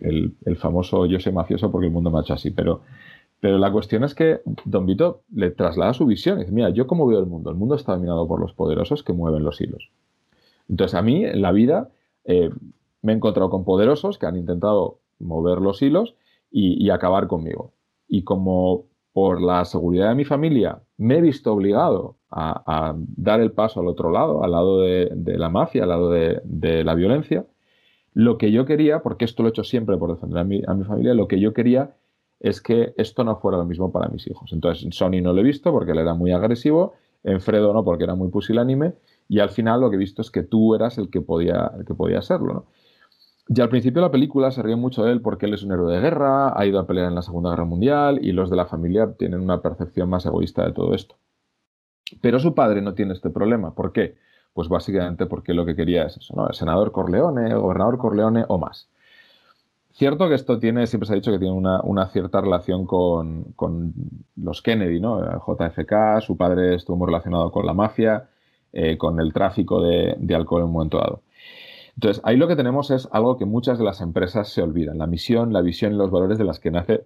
el, el, famoso yo soy mafioso porque el mundo me ha hecho así, pero pero la cuestión es que Don Vito le traslada su visión. Y dice, mira, yo cómo veo el mundo. El mundo está dominado por los poderosos que mueven los hilos. Entonces a mí en la vida eh, me he encontrado con poderosos que han intentado mover los hilos y, acabar conmigo. Y como por la seguridad de mi familia me he visto obligado a, dar el paso al otro lado, al lado de, la mafia, al lado de, la violencia, lo que yo quería, porque esto lo he hecho siempre por defender a mi, a mi familia, lo que yo quería es que esto no fuera lo mismo para mis hijos. Entonces, Sony no lo he visto porque él era muy agresivo, en Fredo no porque era muy pusilánime, y al final lo que he visto es que tú eras el que podía, el que podía serlo. ¿no? Y al principio de la película se ríe mucho de él porque él es un héroe de guerra, ha ido a pelear en la Segunda Guerra Mundial y los de la familia tienen una percepción más egoísta de todo esto. Pero su padre no tiene este problema. ¿Por qué? Pues básicamente porque lo que quería es eso, ¿no? El senador Corleone, gobernador Corleone o más. Cierto que esto tiene, siempre se ha dicho que tiene una, cierta relación con, los Kennedy, ¿no? JFK, su padre estuvo muy relacionado con la mafia, eh, con el tráfico de, alcohol en un momento dado. Entonces, ahí lo que tenemos es algo que muchas de las empresas se olvidan, la misión, la visión y los valores de las que nace,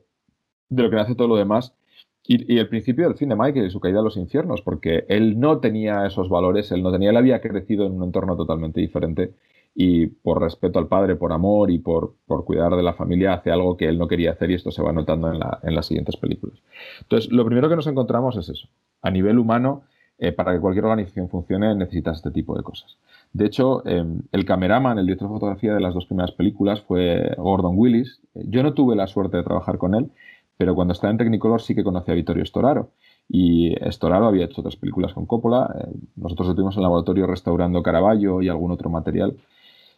de lo que nace todo lo demás. Y, y, el principio del fin de Michael y su caída a los infiernos, porque él no tenía esos valores, él no tenía, él había crecido en un entorno totalmente diferente y por respeto al padre, por amor y por, cuidar de la familia hace algo que él no quería hacer y esto se va notando en, la, en las siguientes películas. Entonces, lo primero que nos encontramos es eso. A nivel humano, eh, para que cualquier organización funcione necesitas este tipo de cosas. De hecho, em, el cameraman, el director de fotografía de las dos primeras películas fue Gordon Willis. Yo no tuve la suerte de trabajar con él, pero cuando estaba en Technicolor sí que conocí a Vittorio Storaro. Y Storaro había hecho otras películas con Coppola. Eh, nosotros estuvimos en el laboratorio restaurando Caravaggio y algún otro material.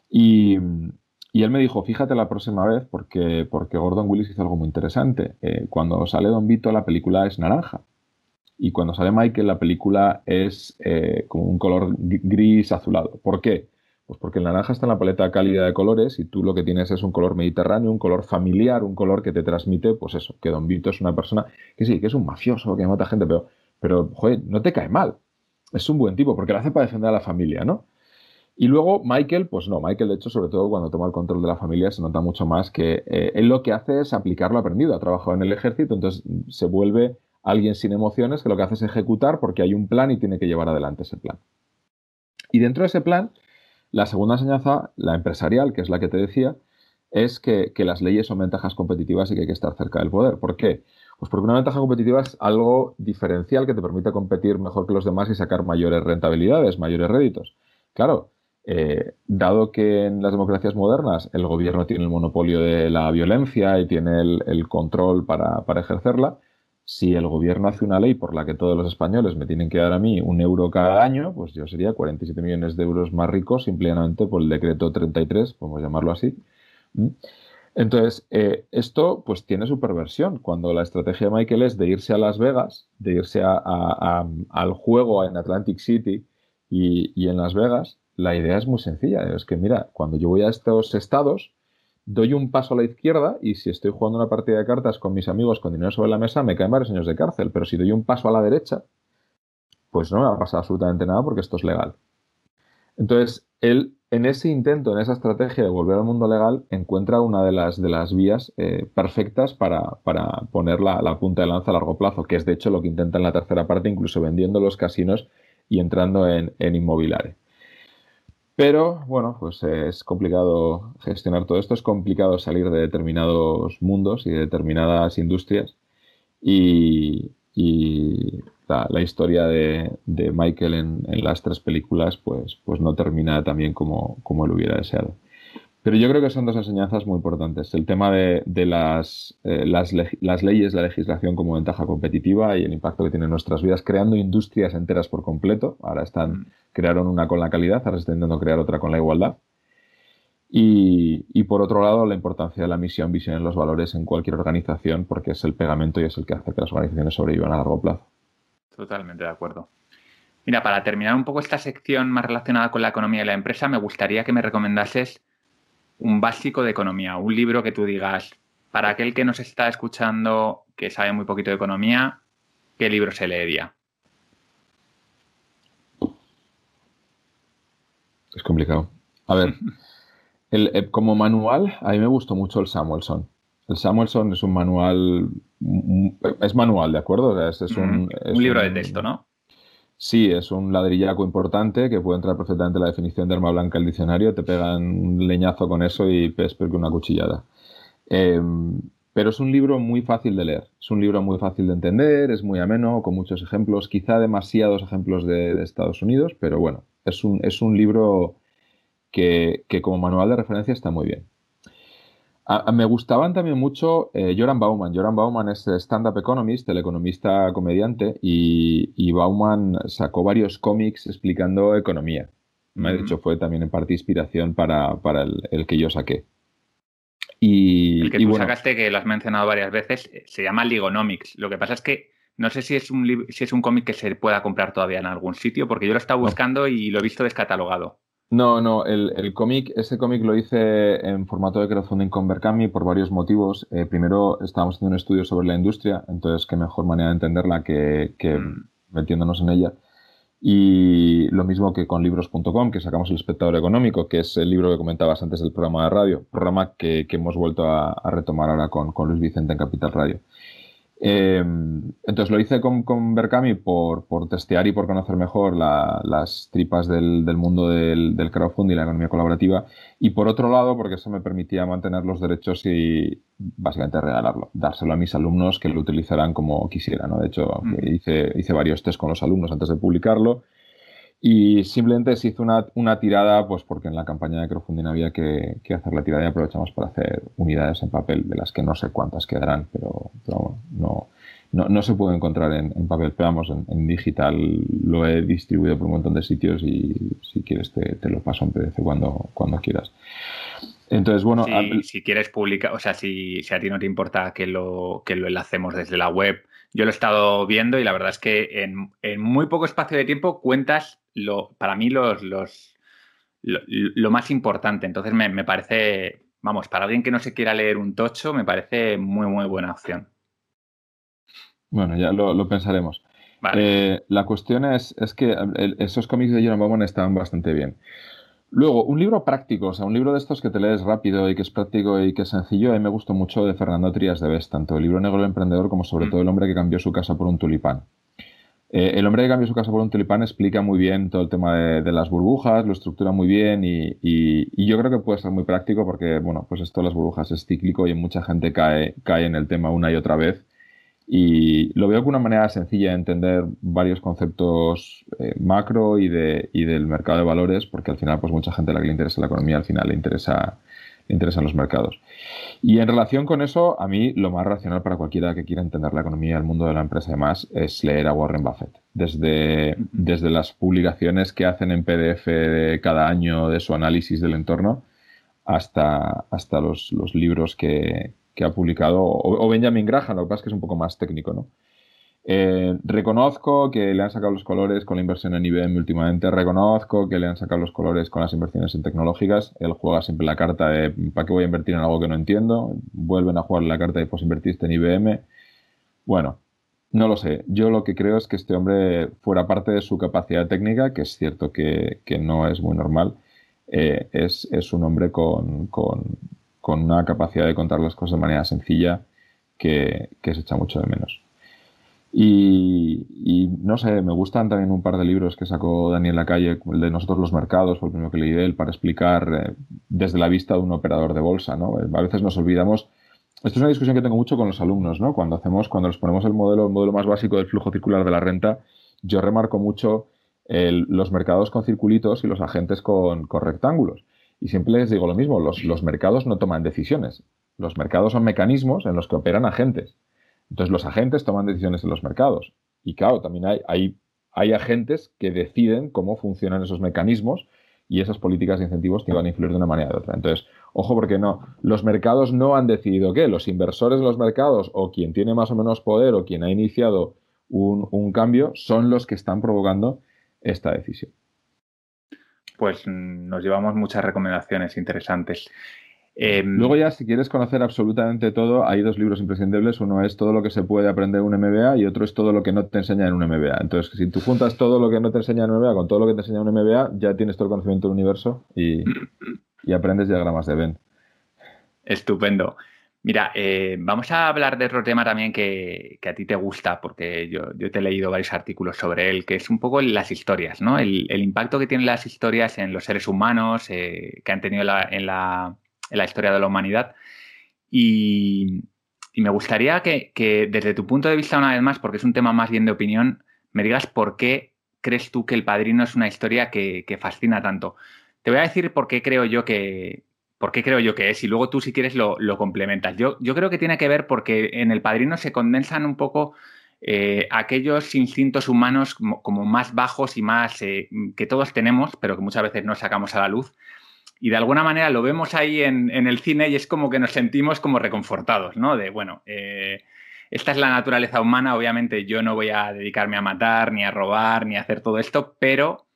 Y, él me dijo, fíjate la próxima vez, porque, porque Gordon Willis hizo algo muy interesante. Eh, cuando sale Don Vito, la película es naranja. Y cuando sale Michael, la película es eh, como un color gris azulado. ¿Por qué? Pues porque el naranja está en la paleta cálida de colores y tú lo que tienes es un color mediterráneo, un color familiar, un color que te transmite, pues eso, que Don Vito es una persona que sí, que es un mafioso, que mata gente, pero, pero joder, no te cae mal. Es un buen tipo, porque lo hace para defender a la familia, ¿no? Y luego Michael, pues no, Michael de hecho, sobre todo cuando toma el control de la familia, se nota mucho más que eh, él lo que hace es aplicar lo aprendido, ha trabajado en el ejército, entonces se vuelve alguien sin emociones que lo que hace es ejecutar porque hay un plan y tiene que llevar adelante ese plan. Y dentro de ese plan, la segunda enseñanza, la empresarial, que es la que te decía, es que, que las leyes son ventajas competitivas y que hay que estar cerca del poder. ¿Por qué? Pues porque una ventaja competitiva es algo diferencial que te permite competir mejor que los demás y sacar mayores rentabilidades, mayores réditos. Claro, eh, dado que en las democracias modernas el gobierno tiene el monopolio de la violencia y tiene el, control para, ejercerla, si el gobierno hace una ley por la que todos los españoles me tienen que dar a mí un euro cada año, pues yo sería 47 millones de euros más ricos simplemente por el decreto 33, podemos llamarlo así. Entonces, eh, esto pues tiene su perversión. Cuando la estrategia de Michael es de irse a Las Vegas, de irse al juego en Atlantic City y, en Las Vegas, la idea es muy sencilla. Es que, mira, cuando yo voy a estos estados, doy un paso a la izquierda y si estoy jugando una partida de cartas con mis amigos con dinero sobre la mesa, me caen varios años de cárcel. Pero si doy un paso a la derecha, pues no me va a pasar absolutamente nada porque esto es legal. Entonces, él en ese intento, en esa estrategia de volver al mundo legal, encuentra una de las, de las vías eh, perfectas para, poner la, punta de lanza a largo plazo, que es de hecho lo que intenta en la tercera parte, incluso vendiendo los casinos y entrando en, en Pero bueno, pues es complicado gestionar todo esto, es complicado salir de determinados mundos y de determinadas industrias. Y, la, historia de, Michael en, las tres películas pues, pues no termina tan bien como, como él hubiera deseado. Pero yo creo que son dos enseñanzas muy importantes. El tema de, las, eh, las, las, leyes, la legislación como ventaja competitiva y el impacto que tiene en nuestras vidas, creando industrias enteras por completo. Ahora están, mm. crearon una con la calidad, ahora están intentando crear otra con la igualdad. Y, y, por otro lado, la importancia de la misión, visión en los valores en cualquier organización, porque es el pegamento y es el que hace que las organizaciones sobrevivan a largo plazo. Totalmente de acuerdo. Mira, para terminar un poco esta sección más relacionada con la economía de la empresa, me gustaría que me recomendases un básico de economía, un libro que tú digas, para aquel que nos está escuchando, que sabe muy poquito de economía, ¿qué libro se leería? Es complicado. A ver, eh, como manual, a mí me gustó mucho el Samuelson. El Samuelson es un manual, es manual, ¿de acuerdo? es, un, libro de texto, ¿no? Sí, es un ladrillaco importante que puede entrar perfectamente en la definición de arma blanca el diccionario, te pegan un leñazo con eso y es que una cuchillada. Em, pero es un libro muy fácil de leer, es un libro muy fácil de entender, es muy ameno, con muchos ejemplos, quizá demasiados ejemplos de, Estados Unidos, pero bueno, es un, es un libro que como manual de referencia está muy bien me gustaban también mucho eh, Joran Bauman. Joran Bauman es stand-up economist, el economista comediante, y, Bauman sacó varios cómics explicando economía. Me ha dicho, fue también en parte inspiración para, el, que yo saqué. Y, el que tú sacaste, que lo has mencionado varias veces, eh, se llama Ligonomics. Lo que pasa es que no sé si es un, si es un cómic que se pueda comprar todavía en algún sitio, porque yo lo he estado buscando y lo he visto descatalogado. No, no, el, el cómic, ese cómic lo hice en formato de crowdfunding con Berkami por varios motivos. Eh, primero, estábamos haciendo un estudio sobre la industria, entonces qué mejor manera de entenderla que, que mm. metiéndonos en ella. Y lo mismo que con libros.com, que sacamos el espectador económico, que es el libro que comentabas antes del programa de radio, programa que, que hemos vuelto a, a, retomar ahora con, con Luis Vicente en Capital Radio. Em, entonces lo hice con, con Berkami por, por, testear y por conocer mejor las tripas del, del mundo del, del, crowdfunding y la economía colaborativa. Y por otro lado, porque eso me permitía mantener los derechos y básicamente regalarlo, dárselo a mis alumnos que lo utilizarán como quisieran. ¿no? De hecho, mm. hice, hice varios test con los alumnos antes de publicarlo y simplemente se hizo una, una, tirada, pues porque en la campaña de crowdfunding había que, que, hacer la tirada y aprovechamos para hacer unidades en papel, de las que no sé cuántas quedarán, pero, no, no, no, se puede encontrar en, en papel. Pero vamos, en, digital lo he distribuido por un montón de sitios y si quieres te, te lo paso en PDF cuando, cuando quieras. Entonces, bueno. Si, quieres publicar, o sea, si, si, a ti no te importa que lo, que lo enlacemos desde la web, yo lo he estado viendo y la verdad es que en, en muy poco espacio de tiempo cuentas lo, para mí los, los lo, más importante. Entonces me, parece, vamos, para alguien que no se quiera leer un tocho, me parece muy, muy buena opción. Bueno, ya lo, pensaremos. Eh, la cuestión es, es que esos cómics de Jerome Bowman estaban bastante bien. Luego, un libro práctico, o sea, un libro de estos que te lees rápido y que es práctico y que es sencillo, a mí me gustó mucho de Fernando Trías de Best, tanto el libro Negro del Emprendedor como sobre mm. todo El hombre que cambió su casa por un tulipán. Eh, el hombre que cambió su casa por un tulipán explica muy bien todo el tema de, las burbujas, lo estructura muy bien y, yo creo que puede ser muy práctico porque, bueno, pues esto de las burbujas es cíclico y mucha gente cae, cae en el tema una y otra vez. Y lo veo como una manera sencilla de entender varios conceptos eh, macro y, de, y del mercado de valores, porque al final, pues mucha gente a la que le interesa la economía, al final le interesa interesan los mercados. Y en relación con eso, a mí lo más racional para cualquiera que quiera entender la economía y el mundo de la empresa además es leer a Warren Buffett. Desde, desde las publicaciones que hacen en PDF de cada año de su análisis del entorno hasta, hasta los, libros que, ha publicado, o, Benjamin Graham, lo que pasa es que es un poco más técnico, ¿no? Eh, reconozco que le han sacado los colores con la inversión en IBM últimamente. Reconozco que le han sacado los colores con las inversiones en tecnológicas. Él juega siempre la carta de ¿para qué voy a invertir en algo que no entiendo? Vuelven a jugar la carta de pues invertiste en IBM. Bueno, no lo sé. Yo lo que creo es que este hombre, fuera parte de su capacidad técnica, que es cierto que, no es muy normal, eh, es, un hombre con, una capacidad de contar las cosas de manera sencilla que se echa mucho de menos. Y, no sé, me gustan también un par de libros que sacó Daniel Lacalle, el de Nosotros los Mercados, fue el primero que leí de él, para explicar eh, desde la vista de un operador de bolsa. ¿no? A veces nos olvidamos. Esto es una discusión que tengo mucho con los alumnos, ¿no? Cuando hacemos, cuando les ponemos el modelo, el modelo más básico del flujo circular de la renta, yo remarco mucho los mercados con circulitos y los agentes con, con, rectángulos. Y siempre les digo lo mismo, los, mercados no toman decisiones. Los mercados son mecanismos en los que operan agentes. Entonces los agentes toman decisiones en los mercados. Y claro, también hay, hay, hay agentes que deciden cómo funcionan esos mecanismos y esas políticas de incentivos que van a influir de una manera de otra. Entonces, ojo porque no, los mercados no han decidido qué, los inversores de los mercados o quien tiene más o menos poder o quien ha iniciado un, un cambio son los que están provocando esta decisión. Pues mm, nos llevamos muchas recomendaciones interesantes. Em, Luego ya, si quieres conocer absolutamente todo, hay dos libros imprescindibles. Uno es todo lo que se puede aprender en un MBA y otro es todo lo que no te enseña en un MBA. Entonces, si tú juntas todo lo que no te enseña en un MBA con todo lo que te enseña en un MBA, ya tienes todo el conocimiento del universo y, aprendes diagramas de Ben. Estupendo. Mira, eh, vamos a hablar de otro tema también que, a ti te gusta, porque yo, te he leído varios artículos sobre él, que es un poco las historias, ¿no? El, impacto que tienen las historias en los seres humanos, eh, que han tenido en la en la historia de la humanidad. Y, me gustaría que, desde tu punto de vista, una vez más, porque es un tema más bien de opinión, me digas por qué crees tú que El Padrino es una historia que, fascina tanto. Te voy a decir por qué creo yo que, por qué creo yo que es y luego tú si quieres lo, complementas. Yo, yo, creo que tiene que ver porque en El Padrino se condensan un poco eh, aquellos instintos humanos como, más bajos y más eh, que todos tenemos, pero que muchas veces no sacamos a la luz y de alguna manera lo vemos ahí en, el cine y es como que nos sentimos como reconfortados, ¿no? De, bueno, eh, esta es la naturaleza humana, obviamente yo no voy a dedicarme a matar, ni a robar, ni a hacer todo esto, pero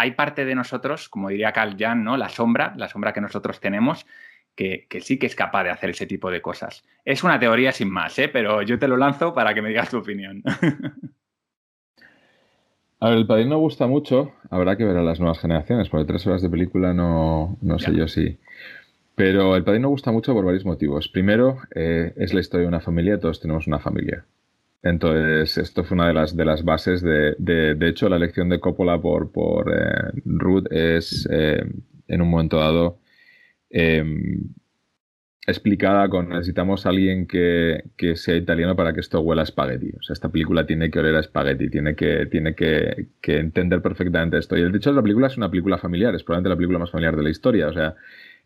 hay parte de nosotros, como diría Carl Jan, ¿no? La sombra, la sombra que nosotros tenemos, que, que, sí que es capaz de hacer ese tipo de cosas. Es una teoría sin más, ¿eh? Pero yo te lo lanzo para que me digas tu opinión. A ver, el padrino gusta mucho. Habrá que ver a las nuevas generaciones, porque tres horas de película no, no sé yo si. Pero el padrino gusta mucho por varios motivos. Primero, eh, es la historia de una familia, todos tenemos una familia. Entonces, esto fue una de las, de las bases de, de, hecho, la elección de Coppola por, por eh, Ruth es, eh, en un momento dado, explicada con necesitamos alguien que, sea italiano para que esto huela a espagueti. O sea, esta película tiene que oler a espagueti, tiene que, tiene que, entender perfectamente esto. Y de hecho la película es una película familiar, es probablemente la película más familiar de la historia. O sea,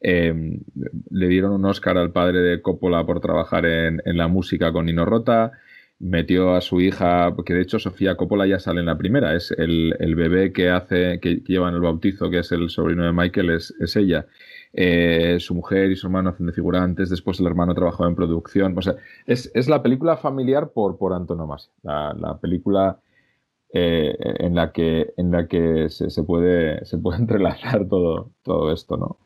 em, le dieron un Oscar al padre de Coppola por trabajar en, la música con Nino Rota. Metió a su hija, porque de hecho Sofía Coppola ya sale en la primera, es el, bebé que hace, que lleva en el bautizo, que es el sobrino de Michael, es, es ella. Eh, su mujer y su hermano hacen de figurantes, después el hermano trabajó en producción. O sea, es, la película familiar por, por antonomasia. La, película eh, en la que, en la que se, puede, se puede entrelazar todo, todo esto, ¿no?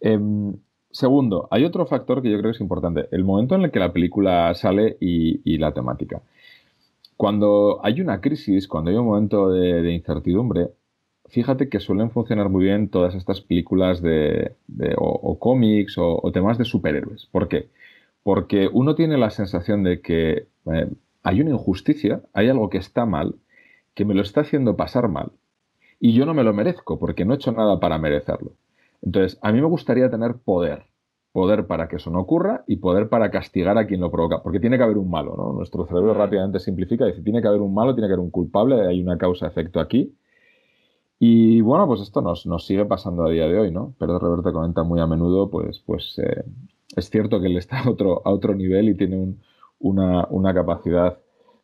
Em, segundo, hay otro factor que yo creo que es importante. El momento en el que la película sale y, la temática. Cuando hay una crisis, cuando hay un momento de incertidumbre, fíjate que suelen funcionar muy bien todas estas películas de, o, cómics o, temas de superhéroes. ¿Por qué? Porque uno tiene la sensación de que eh, hay una injusticia, hay algo que está mal, que me lo está haciendo pasar mal, y yo no me lo merezco porque no he hecho nada para merecerlo. Entonces, a mí me gustaría tener poder, poder para que eso no ocurra y poder para castigar a quien lo provoca, porque tiene que haber un malo, ¿no? Nuestro cerebro rápidamente simplifica y dice, tiene que haber un malo, tiene que haber un culpable, hay una causa-efecto aquí, y bueno, pues esto nos, nos, sigue pasando a día de hoy, ¿no? Pero Roberto comenta muy a menudo, pues, pues eh, es cierto que él está a otro, a otro nivel y tiene una, una, capacidad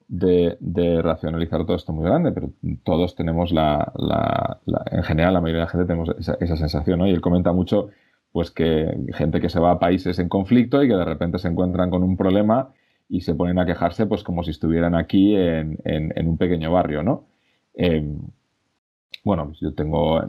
de, racionalizar todo esto muy grande, pero todos tenemos la, en general, la mayoría de la gente tenemos esa, sensación, ¿no? Y él comenta mucho, pues que gente que se va a países en conflicto y que de repente se encuentran con un problema y se ponen a quejarse pues como si estuvieran aquí en, un pequeño barrio, ¿no? Em, bueno, yo tengo,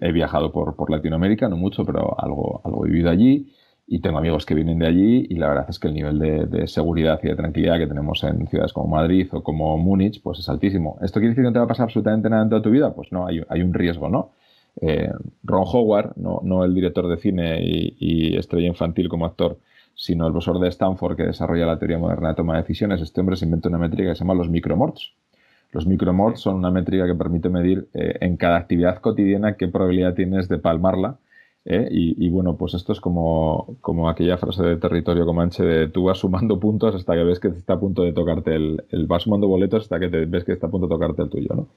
he, viajado por, Latinoamérica, no mucho, pero algo, algo he vivido allí y tengo amigos que vienen de allí y la verdad es que el nivel de, seguridad y de tranquilidad que tenemos en ciudades como Madrid o como Múnich, pues es altísimo. ¿Esto quiere decir que no te va a pasar absolutamente nada en toda tu vida? Pues no, hay, hay un riesgo, ¿no? Eh, Ron Howard, no, no, el director de cine y, estrella infantil como actor, sino el profesor de Stanford que desarrolla la teoría moderna de toma de decisiones, este hombre se inventa una métrica que se llama los micromorts. Los micromorts son una métrica que permite medir eh, en cada actividad cotidiana qué probabilidad tienes de palmarla ¿eh? Y, bueno, pues esto es como, como aquella frase de territorio comanche de tú vas sumando puntos hasta que ves que está a punto de tocarte el, el vas sumando boletos hasta que te ves que está a punto de tocarte el tuyo, ¿no?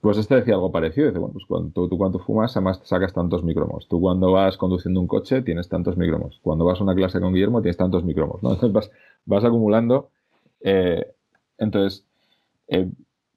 Pues este decía algo parecido, dice, bueno, pues cuando, tú cuando fumas además te sacas tantos micromos. Tú cuando vas conduciendo un coche tienes tantos micromos. Cuando vas a una clase con Guillermo tienes tantos micromos, ¿no? Entonces vas, acumulando. Eh, entonces, eh,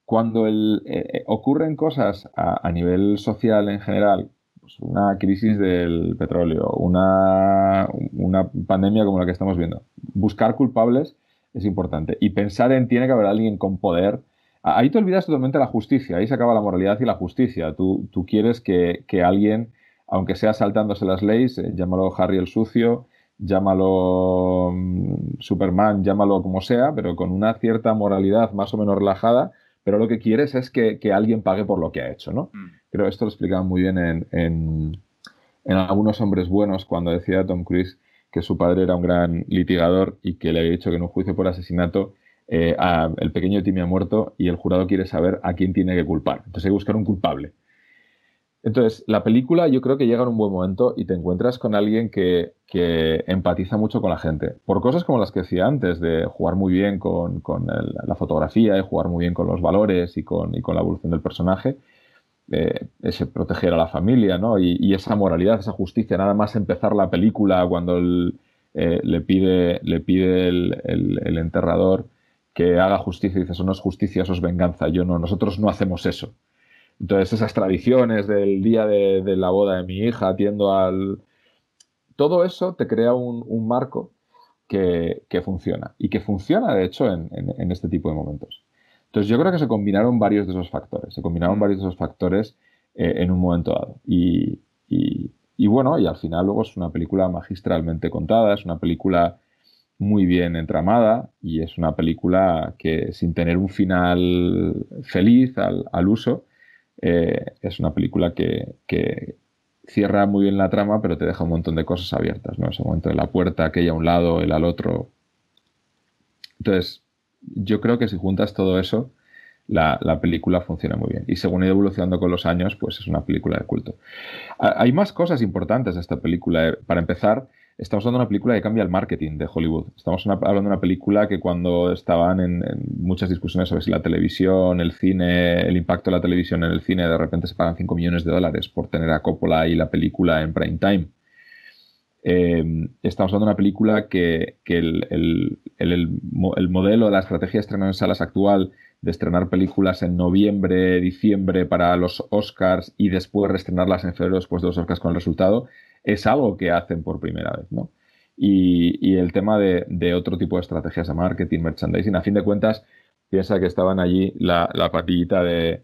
cuando el, ocurren cosas a, a, nivel social en general pues, una crisis del petróleo, una, una pandemia como la que estamos viendo. Buscar culpables es importante y pensar en tiene que haber alguien con poder. Ahí te olvidas totalmente la justicia, ahí se acaba la moralidad y la justicia. Tú, tú quieres que, que, alguien, aunque sea saltándose las leyes, eh, llámalo Harry el sucio, llámalo mm, Superman, llámalo como sea, pero con una cierta moralidad más o menos relajada, pero lo que quieres es que, que alguien pague por lo que ha hecho, ¿no? Mm. Creo que esto lo explicaban muy bien en, en, Algunos Hombres Buenos, cuando decía Tom Cruise que su padre era un gran litigador y que le había dicho que en un juicio por asesinato eh, el pequeño Timmy ha muerto y el jurado quiere saber a quién tiene que culpar. Entonces hay que buscar un culpable. Entonces, la película yo creo que llega en un buen momento y te encuentras con alguien que, empatiza mucho con la gente. Por cosas como las que decía antes, de jugar muy bien con, la fotografía, y jugar muy bien con los valores y con, y con la evolución del personaje, eh, ese proteger a la familia, ¿no? Y, esa moralidad, esa justicia, nada más empezar la película cuando eh, le pide, le pide el, enterrador que haga justicia y dice, eso no es justicia, eso es venganza. Yo no, nosotros no hacemos eso. Entonces esas tradiciones del día de, la boda de mi hija, atiendo al... Todo eso te crea un, marco que, funciona y que funciona, de hecho, en este tipo de momentos. Entonces yo creo que se combinaron varios de esos factores, se combinaron mm. varios de esos factores eh, en un momento dado. Y, bueno, y al final luego es una película magistralmente contada, es una película muy bien entramada y es una película que sin tener un final feliz al, uso, eh, es una película que, cierra muy bien la trama, pero te deja un montón de cosas abiertas, ¿no? Ese momento de la puerta, aquella a un lado, el al otro. Entonces, yo creo que si juntas todo eso, la, película funciona muy bien. Y según ha ido evolucionando con los años, pues es una película de culto. Hay más cosas importantes de esta película. Eh, para empezar, estamos hablando de una película que cambia el marketing de Hollywood. Estamos hablando de una película que cuando estaban en, muchas discusiones sobre si la televisión, el cine, el impacto de la televisión en el cine, de repente se pagan 5 millones de dólares por tener a Coppola y la película en prime time. Eh, estamos hablando de una película que, el, modelo de la estrategia de estreno en salas actual de estrenar películas en noviembre, diciembre para los Oscars y después reestrenarlas en febrero después de los Oscars con el resultado, es algo que hacen por primera vez, ¿no? Y, el tema de, otro tipo de estrategias de marketing, merchandising, a fin de cuentas, piensa que estaban allí la, patillita de,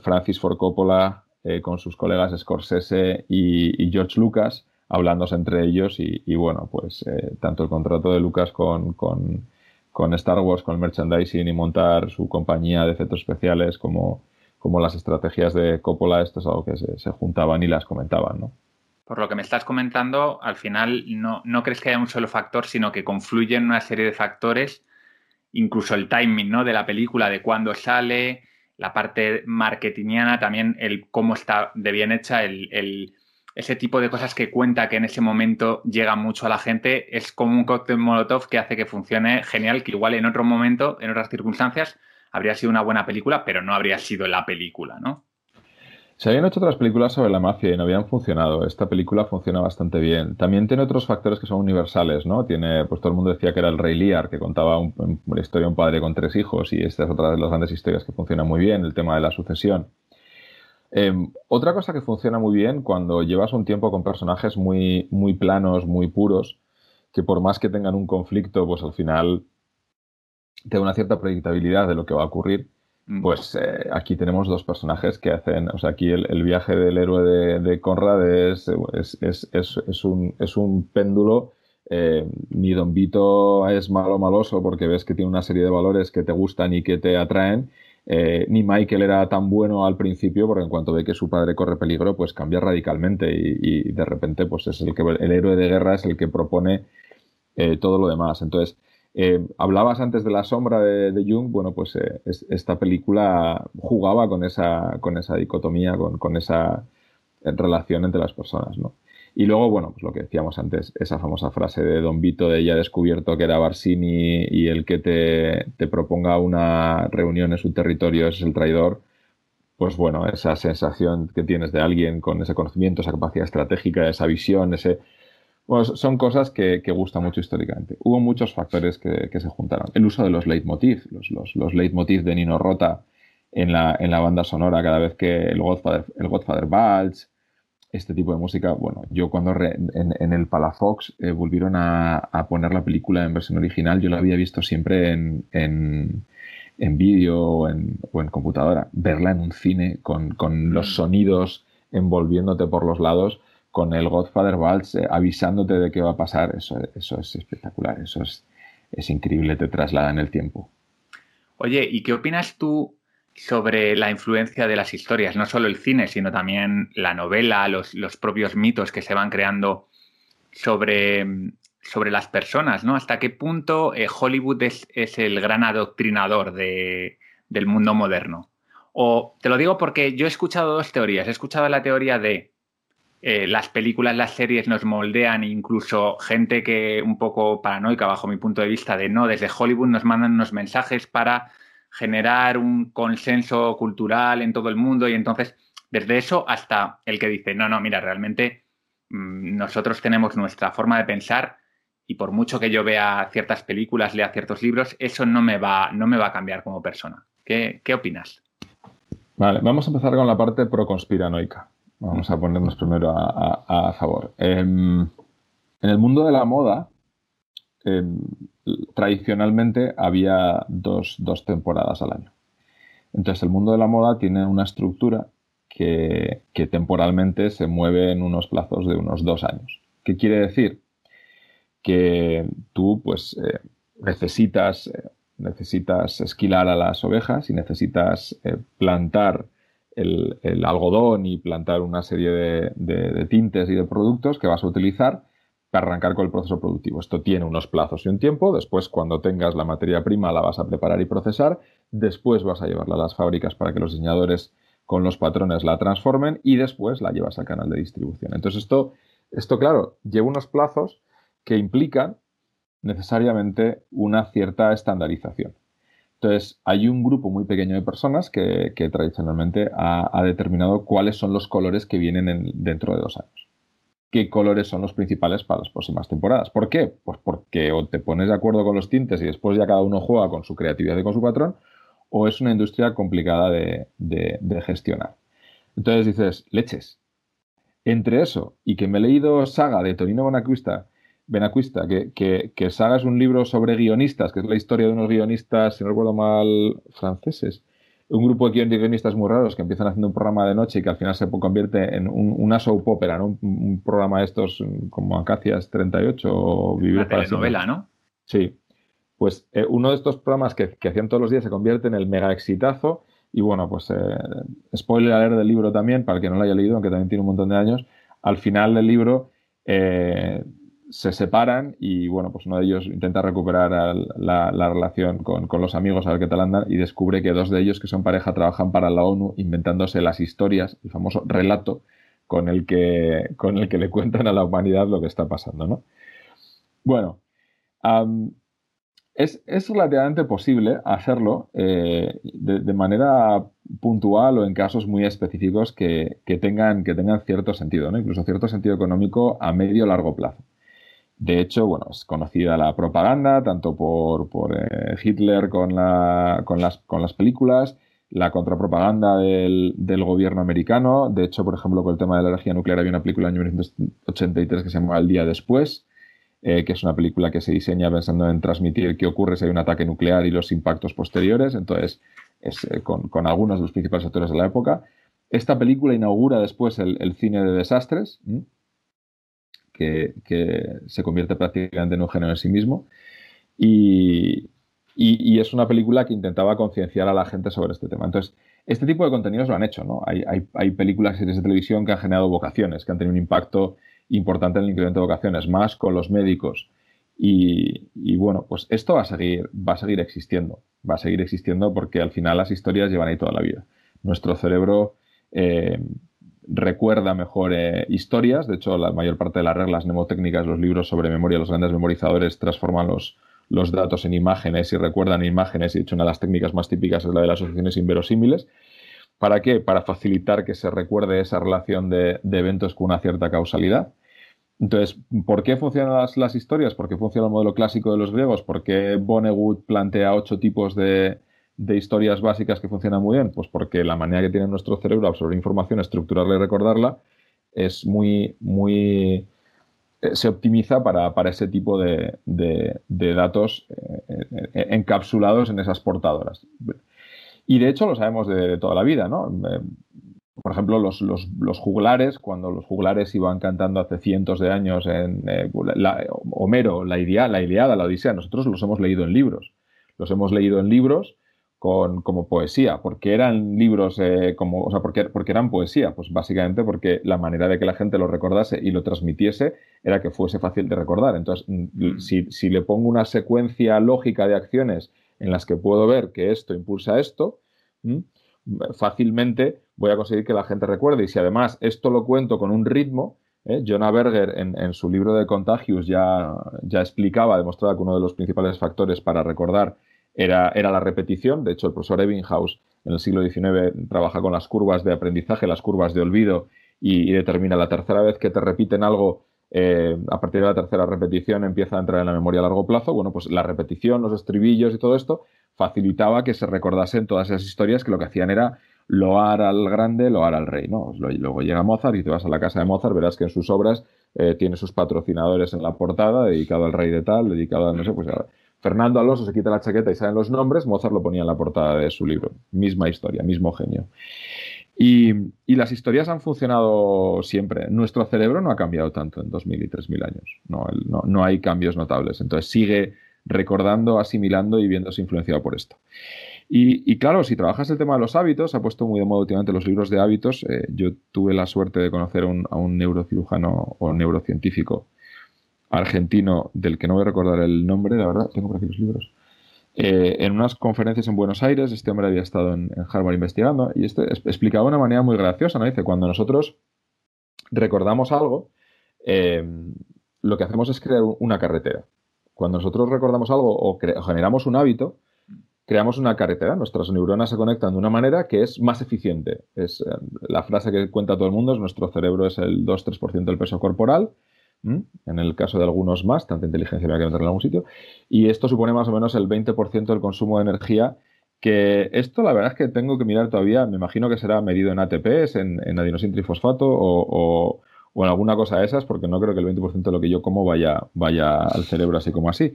Francis Ford Coppola eh, con sus colegas Scorsese y George Lucas, hablándose entre ellos y, bueno, pues eh, tanto el contrato de Lucas con, Star Wars, con el merchandising y montar su compañía de efectos especiales como, como las estrategias de Coppola, esto es algo que se, juntaban y las comentaban, ¿no? Por lo que me estás comentando, al final no, no crees que haya un solo factor, sino que confluyen una serie de factores, incluso el timing ¿no? de la película, de cuándo sale, la parte marketingiana, también el cómo está de bien hecha, el ese tipo de cosas que cuenta que en ese momento llega mucho a la gente, es como un cóctel molotov que hace que funcione genial, que igual en otro momento, en otras circunstancias, habría sido una buena película, pero no habría sido la película, ¿no? Se habían hecho otras películas sobre la mafia y no habían funcionado. Esta película funciona bastante bien. También tiene otros factores que son universales, ¿no? Tiene, pues todo el mundo decía que era el Rey Lear, que contaba una historia de un padre con tres hijos, y esta es otra de las grandes historias que funciona muy bien, el tema de la sucesión. Em, otra cosa que funciona muy bien cuando llevas un tiempo con personajes muy, muy planos, muy puros, que por más que tengan un conflicto, pues al final te da una cierta predictabilidad de lo que va a ocurrir. Mm. Pues eh, aquí tenemos dos personajes que hacen, o sea, aquí el, viaje del héroe de, Conrad es, es, un, es un péndulo eh, ni Don Vito es malo maloso porque ves que tiene una serie de valores que te gustan y que te atraen, eh, ni Michael era tan bueno al principio porque en cuanto ve que su padre corre peligro, pues cambia radicalmente y, de repente pues es el que el héroe de guerra es el que propone eh, todo lo demás. Entonces, hablabas antes de la sombra de, Jung, bueno, pues esta película jugaba con esa, con esa dicotomía, con, con esa relación entre las personas, ¿no? Y luego, bueno, pues lo que decíamos antes, esa famosa frase de Don Vito de ya descubierto que era Barsini y el que te, proponga una reunión en su territorio es el traidor, pues bueno, esa sensación que tienes de alguien con ese conocimiento, esa capacidad estratégica, esa visión, ese... Bueno, son cosas que, que gustan mucho históricamente. Hubo muchos factores que, se juntaron. El uso de los leitmotiv, los, los, los leitmotiv de Nino Rota en la, en la banda sonora cada vez que el Godfather, el Godfather Waltz, este tipo de música, bueno, yo cuando en, el Palafox eh, volvieron a, poner la película en versión original, yo la había visto siempre en, en, vídeo o en, computadora. Verla en un cine con, los mm. sonidos envolviéndote por los lados, con el Godfather Waltz eh, avisándote de qué va a pasar, eso, eso es espectacular, eso es, es increíble, te traslada en el tiempo. Oye, ¿y qué opinas tú sobre la influencia de las historias, no solo el cine, sino también la novela, los, propios mitos que se van creando sobre, sobre las personas, ¿no? ¿Hasta qué punto eh, Hollywood es, el gran adoctrinador del mundo moderno? O te lo digo porque yo he escuchado dos teorías. He escuchado la teoría de eh, las películas, las series nos moldean, incluso gente que un poco paranoica bajo mi punto de vista, de no, desde Hollywood nos mandan unos mensajes para generar un consenso cultural en todo el mundo y entonces desde eso hasta el que dice, no, no, mira, realmente mm, nosotros tenemos nuestra forma de pensar y por mucho que yo vea ciertas películas, lea ciertos libros, eso no me va, no me va a cambiar como persona. ¿Qué, opinas? Vale, vamos a empezar con la parte pro-conspiranoica. Vamos a ponernos primero a, favor. Em, en el mundo de la moda, em, tradicionalmente había dos, temporadas al año. Entonces el mundo de la moda tiene una estructura que, temporalmente se mueve en unos plazos de unos dos años. ¿Qué quiere decir? Que tú pues eh, necesitas, eh, necesitas esquilar a las ovejas y necesitas eh, plantar el, algodón y plantar una serie de tintes y de productos que vas a utilizar arrancar con el proceso productivo. Esto tiene unos plazos y un tiempo. Después, cuando tengas la materia prima, la vas a preparar y procesar. Después vas a llevarla a las fábricas para que los diseñadores con los patrones la transformen y después la llevas al canal de distribución. Entonces, esto, esto claro, lleva unos plazos que implican necesariamente una cierta estandarización. Entonces, hay un grupo muy pequeño de personas que, tradicionalmente ha, determinado cuáles son los colores que vienen dentro de dos años qué colores son los principales para las próximas temporadas. ¿Por qué? Pues porque o te pones de acuerdo con los tintes y después ya cada uno juega con su creatividad y con su patrón, o es una industria complicada de, gestionar. Entonces dices, leches. Entre eso y que me he leído Saga de Tonino Benacuista, Benacuista que, que, que Saga es un libro sobre guionistas, que es la historia de unos guionistas, si no recuerdo mal, franceses, un grupo de guionistas muy raros que empiezan haciendo un programa de noche y que al final se convierte en una soap opera, ¿no? Un, programa de estos como Acacias 38 o Vivir una telenovela, ¿no? Sí. Pues eh, uno de estos programas que, hacían todos los días se convierte en el mega exitazo y bueno, pues eh, spoiler a leer del libro también, para el que no lo haya leído, aunque también tiene un montón de años, al final del libro eh, se separan y bueno, pues uno de ellos intenta recuperar la, relación con, los amigos a ver qué tal andan y descubre que dos de ellos que son pareja trabajan para la ONU inventándose las historias, el famoso relato con el que, con el que le cuentan a la humanidad lo que está pasando, ¿no? Bueno, es, relativamente posible hacerlo eh, de, manera puntual o en casos muy específicos que, tengan, que tengan cierto sentido, ¿no? incluso cierto sentido económico a medio o largo plazo. De hecho, bueno, es conocida la propaganda, tanto por, eh, Hitler con, la, con, las, películas, la contrapropaganda del, gobierno americano. De hecho, por ejemplo, con el tema de la energía nuclear había una película en 1983 que se llama El día después, eh, que es una película que se diseña pensando en transmitir qué ocurre si hay un ataque nuclear y los impactos posteriores. Entonces, es, eh, con, algunos de los principales actores de la época. Esta película inaugura después el cine de desastres, que, se convierte prácticamente en un género en sí mismo. Y, y, es una película que intentaba concienciar a la gente sobre este tema. Entonces, este tipo de contenidos lo han hecho, ¿no? Hay, hay, hay películas y series de televisión que han generado vocaciones, que han tenido un impacto importante en el incremento de vocaciones, más con los médicos. Y, y, bueno, pues esto va a seguir, va a seguir existiendo. Va a seguir existiendo porque al final las historias llevan ahí toda la vida. Nuestro cerebro eh, recuerda mejor eh, historias. De hecho, la mayor parte de las reglas mnemotécnicas, los libros sobre memoria, los grandes memorizadores transforman los, los datos en imágenes y recuerdan imágenes, y de hecho una de las técnicas más típicas es la de las asociaciones inverosímiles. ¿Para qué? Para facilitar que se recuerde esa relación de, eventos con una cierta causalidad. Entonces, ¿por qué funcionan las, historias? ¿Por qué funciona el modelo clásico de los griegos? ¿Por qué Vonnegut plantea ocho tipos de, de historias básicas que funcionan muy bien? Pues porque la manera que tiene nuestro cerebro absorber información, estructurarla y recordarla es muy, muy eh, se optimiza para, ese tipo de, datos eh, eh, encapsulados en esas portadoras. Y de hecho lo sabemos de, toda la vida, ¿no? Por ejemplo, los, juglares, cuando los juglares iban cantando hace cientos de años en Homero, la, la Iliada, la Odisea, nosotros los hemos leído en libros. Los hemos leído en libros como poesía, porque eran libros eh, como, o sea, porque, porque eran poesía, pues básicamente porque la manera de que la gente lo recordase y lo transmitiese era que fuese fácil de recordar. Entonces, mm. si, le pongo una secuencia lógica de acciones en las que puedo ver que esto impulsa esto, fácilmente voy a conseguir que la gente recuerde. Y si además esto lo cuento con un ritmo, ¿eh? Jonah Berger en, en, su libro de Contagios ya, ya explicaba, demostraba que uno de los principales factores para recordar era, la repetición. De hecho, el profesor Ebbinghaus en el siglo XIX trabaja con las curvas de aprendizaje, las curvas de olvido, y, determina la tercera vez que te repiten algo, eh, a partir de la tercera repetición empieza a entrar en la memoria a largo plazo. Bueno, pues la repetición, los estribillos y todo esto facilitaba que se recordasen todas esas historias que lo que hacían era loar al grande, loar al rey, ¿no? Luego llega Mozart y te vas a la casa de Mozart, verás que en sus obras eh, tiene sus patrocinadores en la portada, dedicado al rey de tal, dedicado a, no sé, pues Fernando Alonso se quita la chaqueta y salen los nombres, Mozart lo ponía en la portada de su libro. Misma historia, mismo genio. Y, las historias han funcionado siempre. Nuestro cerebro no ha cambiado tanto en 2.000 y 3.000 años. No, hay cambios notables. Entonces sigue recordando, asimilando y viéndose influenciado por esto. Y, claro, si trabajas el tema de los hábitos, ha puesto muy de moda últimamente los libros de hábitos. Eh, yo tuve la suerte de conocer a un neurocirujano o neurocientífico argentino del que no voy a recordar el nombre, la verdad, tengo por aquí los libros. Eh, en unas conferencias en Buenos Aires, este hombre había estado en, Harvard investigando y este explicaba de una manera muy graciosa, ¿no? Dice, cuando nosotros recordamos algo, eh, lo que hacemos es crear una carretera. Cuando nosotros recordamos algo o, generamos un hábito, creamos una carretera. Nuestras neuronas se conectan de una manera que es más eficiente. Es, eh, la frase que cuenta todo el mundo es nuestro cerebro es el 2-3% del peso corporal en el caso de algunos más, tanta inteligencia había que meterla en algún sitio, y esto supone más o menos el 20% del consumo de energía, que esto la verdad es que tengo que mirar todavía, me imagino que será medido en ATPs, en, en trifosfato o, o, en alguna cosa de esas, porque no creo que el 20% de lo que yo como vaya, vaya al cerebro así como así.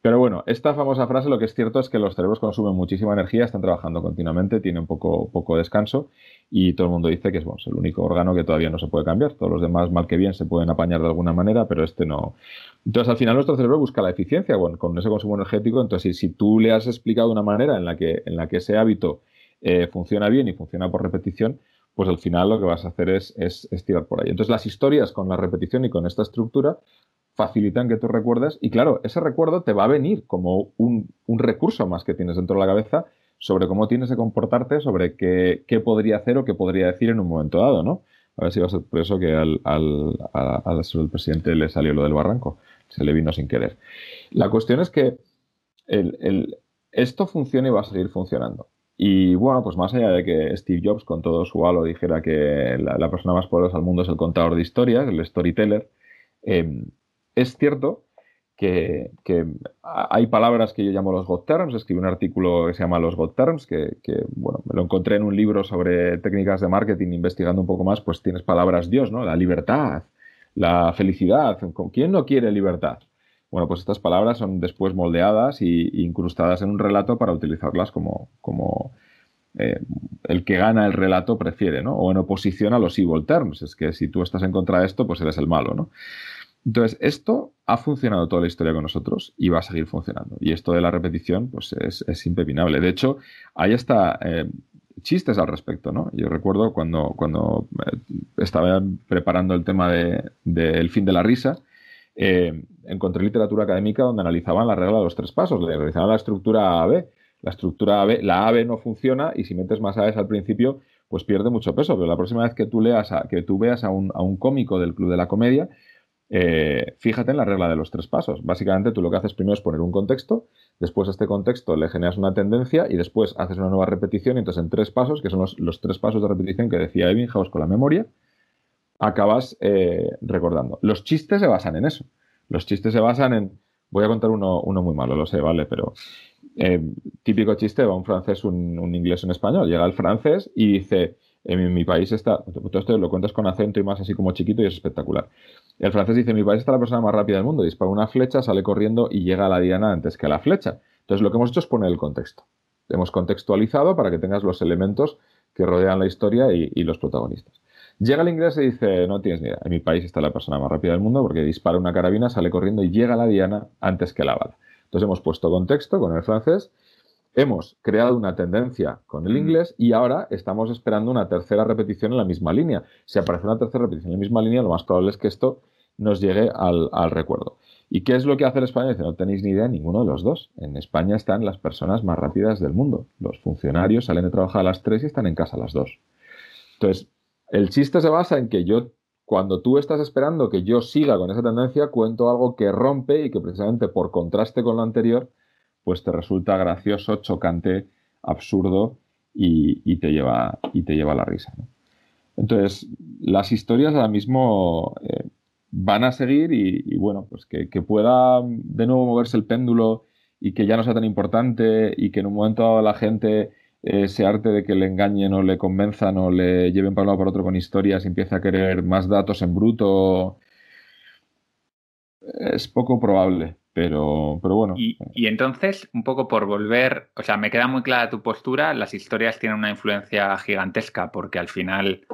Pero bueno, esta famosa frase lo que es cierto es que los cerebros consumen muchísima energía, están trabajando continuamente, tienen poco, poco descanso y todo el mundo dice que es, bueno, el único órgano que todavía no se puede cambiar. Todos los demás, mal que bien, se pueden apañar de alguna manera, pero este no. Entonces, al final, nuestro cerebro busca la eficiencia bueno, con ese consumo energético. Entonces, si, tú le has explicado una manera en la que, en la que ese hábito eh, funciona bien y funciona por repetición, pues al final lo que vas a hacer es, es, tirar por ahí. Entonces, las historias con la repetición y con esta estructura facilitan que tú recuerdes y claro, ese recuerdo te va a venir como un, un recurso más que tienes dentro de la cabeza sobre cómo tienes que comportarte, sobre qué, qué, podría hacer o qué podría decir en un momento dado, ¿no? A ver si va a ser por eso que al, al, al, presidente le salió lo del barranco, se le vino sin querer. La cuestión es que el, el, esto funciona y va a seguir funcionando. Y bueno, pues más allá de que Steve Jobs con todo su halo dijera que la, persona más poderosa del mundo es el contador de historias, el storyteller, eh, es cierto que, hay palabras que yo llamo los God Terms, escribí un artículo que se llama Los God Terms, que, bueno, me lo encontré en un libro sobre técnicas de marketing, investigando un poco más, pues tienes palabras Dios, ¿no? La libertad, la felicidad, ¿quién no quiere libertad? Bueno, pues estas palabras son después moldeadas e incrustadas en un relato para utilizarlas como, como eh, el que gana el relato prefiere, ¿no? O en oposición a los evil terms. Es que si tú estás en contra de esto, pues eres el malo, ¿no? Entonces, esto ha funcionado toda la historia con nosotros y va a seguir funcionando. Y esto de la repetición, pues es, es impepinable. De hecho, hay hasta eh, chistes al respecto, ¿no? Yo recuerdo cuando, cuando eh, estaba preparando el tema del de, fin de la risa, eh, encontré literatura académica donde analizaban la regla de los tres pasos, le analizaban la estructura AB. La estructura AB, la AB no funciona y si metes más A's al principio, pues pierde mucho peso. Pero la próxima vez que tú leas, que tú veas a un, a un cómico del Club de la Comedia, eh, fíjate en la regla de los tres pasos. Básicamente tú lo que haces primero es poner un contexto, después a este contexto le generas una tendencia y después haces una nueva repetición y entonces en tres pasos, que son los, tres pasos de repetición que decía Ebbinghaus con la memoria, acabas eh, recordando. Los chistes se basan en eso. Los chistes se basan en. Voy a contar uno, uno muy malo, lo sé, ¿vale? Pero. Eh, típico chiste, va un francés, un, inglés, un español. Llega el francés y dice. En mi, país está. Todo esto lo cuentas con acento y más así como chiquito y es espectacular. El francés dice: Mi país está la persona más rápida del mundo. Dispara una flecha, sale corriendo y llega a la diana antes que la flecha. Entonces, lo que hemos hecho es poner el contexto. Hemos contextualizado para que tengas los elementos que rodean la historia y los protagonistas. Llega el inglés y dice, no tienes ni idea, en mi país está la persona más rápida del mundo porque dispara una carabina, sale corriendo y llega a la diana antes que la bala. Entonces hemos puesto contexto con el francés, hemos creado una tendencia con el mm. inglés y ahora estamos esperando una tercera repetición en la misma línea. Si aparece una tercera repetición en la misma línea, lo más probable es que esto nos llegue al, recuerdo. ¿Y qué es lo que hace el español? Dice, no tenéis ni idea ninguno de los dos. En España están las personas más rápidas del mundo. Los funcionarios salen de trabajar a las tres y están en casa a las dos. Entonces, el chiste se basa en que yo, cuando tú estás esperando que yo siga con esa tendencia, cuento algo que rompe y que precisamente por contraste con lo anterior, pues te resulta gracioso, chocante, absurdo y, te, lleva, y te lleva a la risa. Entonces, las historias ahora mismo eh, van a seguir y, bueno, pues que, que, pueda de nuevo moverse el péndulo y que ya no sea tan importante y que en un momento dado la gente ese arte de que le engañen o le convenzan o le lleven para un lado para otro con historias y empieza a querer más datos en bruto, es poco probable, pero, pero bueno. Y, entonces, un poco por volver, o sea, me queda muy clara tu postura, las historias tienen una influencia gigantesca porque al final,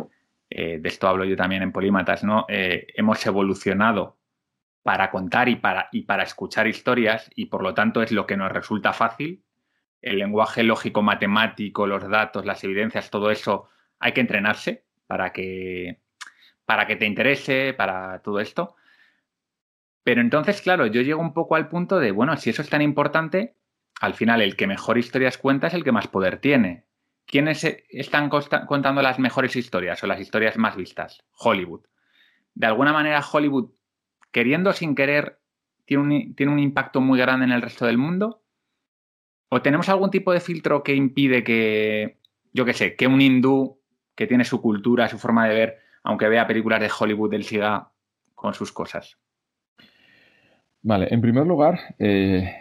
eh, de esto hablo yo también en Polímatas, ¿no? Eh, hemos evolucionado para contar y para, y para escuchar historias y por lo tanto es lo que nos resulta fácil el lenguaje lógico matemático, los datos, las evidencias, todo eso hay que entrenarse para que, para que te interese, para todo esto. Pero entonces, claro, yo llego un poco al punto de, bueno, si eso es tan importante, al final el que mejor historias cuenta es el que más poder tiene. ¿Quiénes están contando las mejores historias o las historias más vistas? Hollywood. De alguna manera, Hollywood, queriendo sin querer, tiene un, tiene un impacto muy grande en el resto del mundo ¿O tenemos algún tipo de filtro que impide que, yo qué sé, que un hindú que tiene su cultura, su forma de ver, aunque vea películas de Hollywood, él siga con sus cosas? Vale, en primer lugar, eh,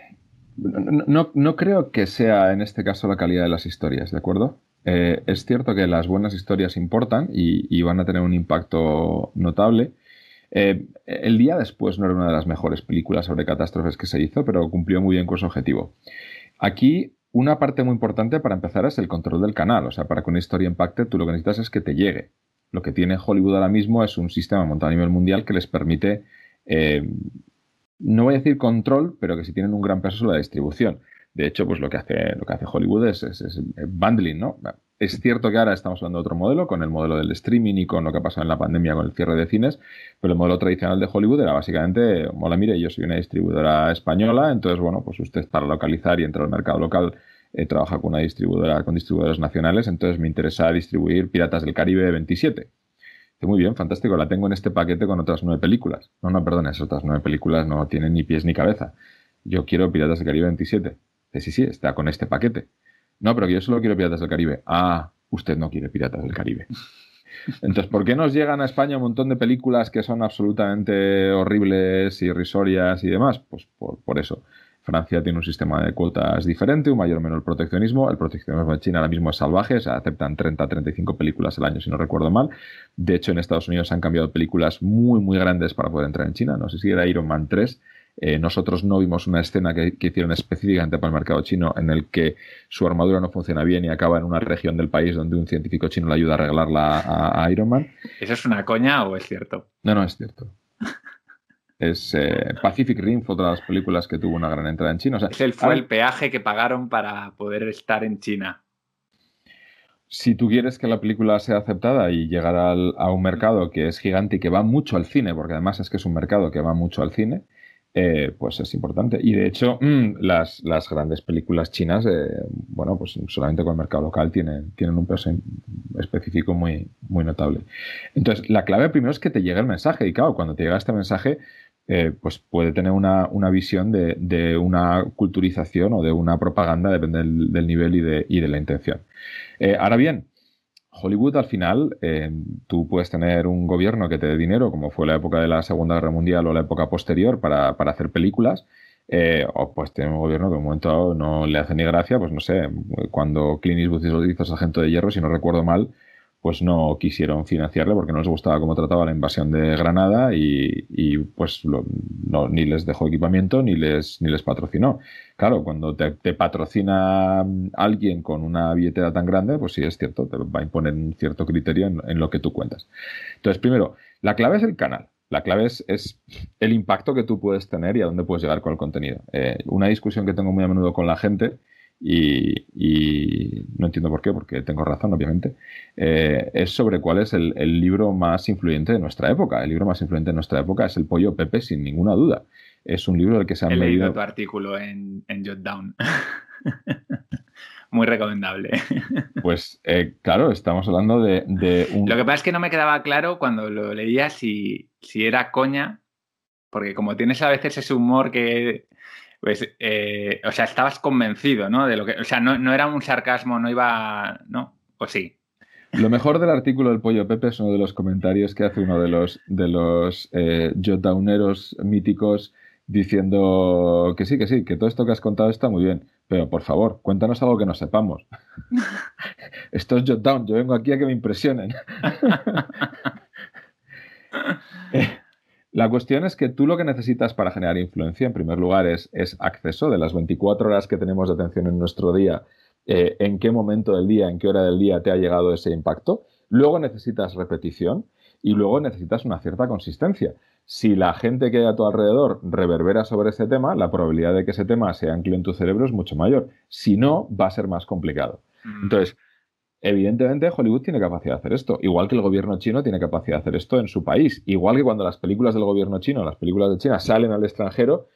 no, creo que sea en este caso la calidad de las historias, ¿de acuerdo? Eh, es cierto que las buenas historias importan y, van a tener un impacto notable. Eh, el día después no era una de las mejores películas sobre catástrofes que se hizo, pero cumplió muy bien con su objetivo. Aquí una parte muy importante para empezar es el control del canal. O sea, para que una historia impacte, tú lo que necesitas es que te llegue. Lo que tiene Hollywood ahora mismo es un sistema montado a nivel mundial que les permite, no voy a decir control, pero que sí tienen un gran peso sobre la distribución. De hecho, pues lo que hace, lo que hace Hollywood es, es, bundling, ¿no? Es cierto que ahora estamos hablando de otro modelo, con el modelo del streaming y con lo que ha pasado en la pandemia con el cierre de cines, pero el modelo tradicional de Hollywood era básicamente, mola, mire, yo soy una distribuidora española, entonces, bueno, pues usted para localizar y entrar al mercado local eh, trabaja con una distribuidora, con distribuidores nacionales, entonces me interesa distribuir Piratas del Caribe 27. Muy bien, fantástico, la tengo en este paquete con otras nueve películas. No, no, perdón, esas otras nueve películas no tienen ni pies ni cabeza. Yo quiero Piratas del Caribe 27 sí, sí, está con este paquete. No, pero yo solo quiero Piratas del Caribe. Ah, usted no quiere Piratas del Caribe. Entonces, ¿por qué nos llegan a España un montón de películas que son absolutamente horribles, irrisorias y demás? Pues por, eso. Francia tiene un sistema de cuotas diferente, un mayor o menor proteccionismo. El proteccionismo de China ahora mismo es salvaje, se aceptan 30 35 películas al año, si no recuerdo mal. De hecho, en Estados Unidos han cambiado películas muy, muy grandes para poder entrar en China. No sé si era Iron Man 3 eh, nosotros no vimos una escena que, hicieron específicamente para el mercado chino en el que su armadura no funciona bien y acaba en una región del país donde un científico chino le ayuda a arreglarla a, Iron Man. ¿Eso es una coña o es cierto? No, no es cierto. Es eh, Pacific Rim, fue otra de las películas que tuvo una gran entrada en China. O fue el peaje que pagaron para poder estar en China. Si tú quieres que la película sea aceptada y llegar a un mercado que es gigante y que va mucho al cine, porque además es que es un mercado que va mucho al cine, eh, pues es importante. Y de hecho, mm, las, las, grandes películas chinas, eh, bueno, pues solamente con el mercado local tienen, tienen un peso específico muy, muy notable. Entonces, la clave primero es que te llegue el mensaje. Y claro, cuando te llega este mensaje, eh, pues puede tener una, una visión de, de, una culturización o de una propaganda, depende del, nivel y de, y de la intención. ahora bien, Hollywood al final, eh, tú puedes tener un gobierno que te dé dinero, como fue la época de la Segunda Guerra Mundial o la época posterior, para, hacer películas, eh, o pues tener un gobierno que en un momento no le hace ni gracia, pues no sé, cuando Clint Eastwood hizo Sargento de Hierro, si no recuerdo mal, pues no quisieron financiarle porque no les gustaba cómo trataba la invasión de Granada y, pues no, ni les dejó equipamiento ni les, ni les patrocinó. Claro, cuando te, patrocina alguien con una billetera tan grande, pues sí es cierto, te va a imponer un cierto criterio en, lo que tú cuentas. Entonces, primero, la clave es el canal. La clave es, el impacto que tú puedes tener y a dónde puedes llegar con el contenido. Eh, una discusión que tengo muy a menudo con la gente y, no entiendo por qué, porque tengo razón, obviamente, eh, es sobre cuál es el, libro más influyente de nuestra época. El libro más influyente de nuestra época es El Pollo Pepe, sin ninguna duda. Es un libro del que se han He leído tu artículo en, en Jotdown. Muy recomendable. Pues eh, claro, estamos hablando de, un... Lo que pasa es que no me quedaba claro cuando lo leía si, si era coña, porque como tienes a veces ese humor que pues, eh, o sea, estabas convencido, ¿no? De lo que, o sea, no, era un sarcasmo, no iba, ¿no? ¿O sí? Lo mejor del artículo del Pollo Pepe es uno de los comentarios que hace uno de los, de los eh, míticos diciendo que sí, que sí, que todo esto que has contado está muy bien, pero por favor, cuéntanos algo que no sepamos. esto es Jotdown, yo vengo aquí a que me impresionen. Eh, la cuestión es que tú lo que necesitas para generar influencia, en primer lugar, es, acceso de las 24 horas que tenemos de atención en nuestro día, eh, en qué momento del día, en qué hora del día te ha llegado ese impacto. Luego necesitas repetición y luego necesitas una cierta consistencia. Si la gente que hay a tu alrededor reverbera sobre ese tema, la probabilidad de que ese tema se ancle en tu cerebro es mucho mayor. Si no, va a ser más complicado. Mm. Entonces, Evidentemente, Hollywood tiene capacidad de hacer esto, igual que el gobierno chino tiene capacidad de hacer esto en su país, igual que cuando las películas del gobierno chino, las películas de China salen al extranjero,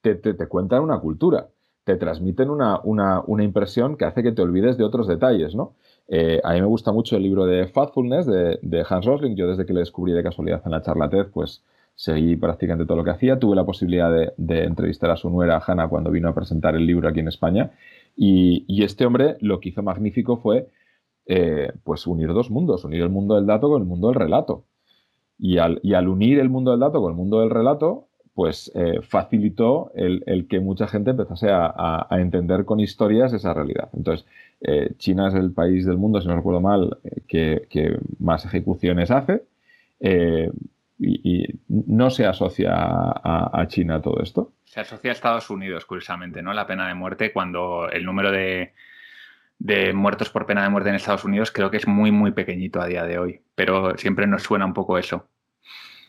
te, cuentan una cultura, te transmiten una, impresión que hace que te olvides de otros detalles, ¿no? Eh, a mí me gusta mucho el libro de Fatfulness de, Hans Rosling, yo desde que le descubrí de casualidad en la charla TED, pues seguí prácticamente todo lo que hacía, tuve la posibilidad de, entrevistar a su nuera, Hannah, cuando vino a presentar el libro aquí en España, y, y este hombre lo que hizo magnífico fue eh, pues unir dos mundos, unir el mundo del dato con el mundo del relato. Y al, unir el mundo del dato con el mundo del relato, pues eh, facilitó el, que mucha gente empezase a, entender con historias esa realidad. Entonces, eh, China es el país del mundo, si no recuerdo mal, que, más ejecuciones hace. Y, no se asocia a, a, China todo esto. Se asocia a Estados Unidos, curiosamente, ¿no? La pena de muerte cuando el número de, de muertos por pena de muerte en Estados Unidos creo que es muy, muy pequeñito a día de hoy, pero siempre nos suena un poco eso.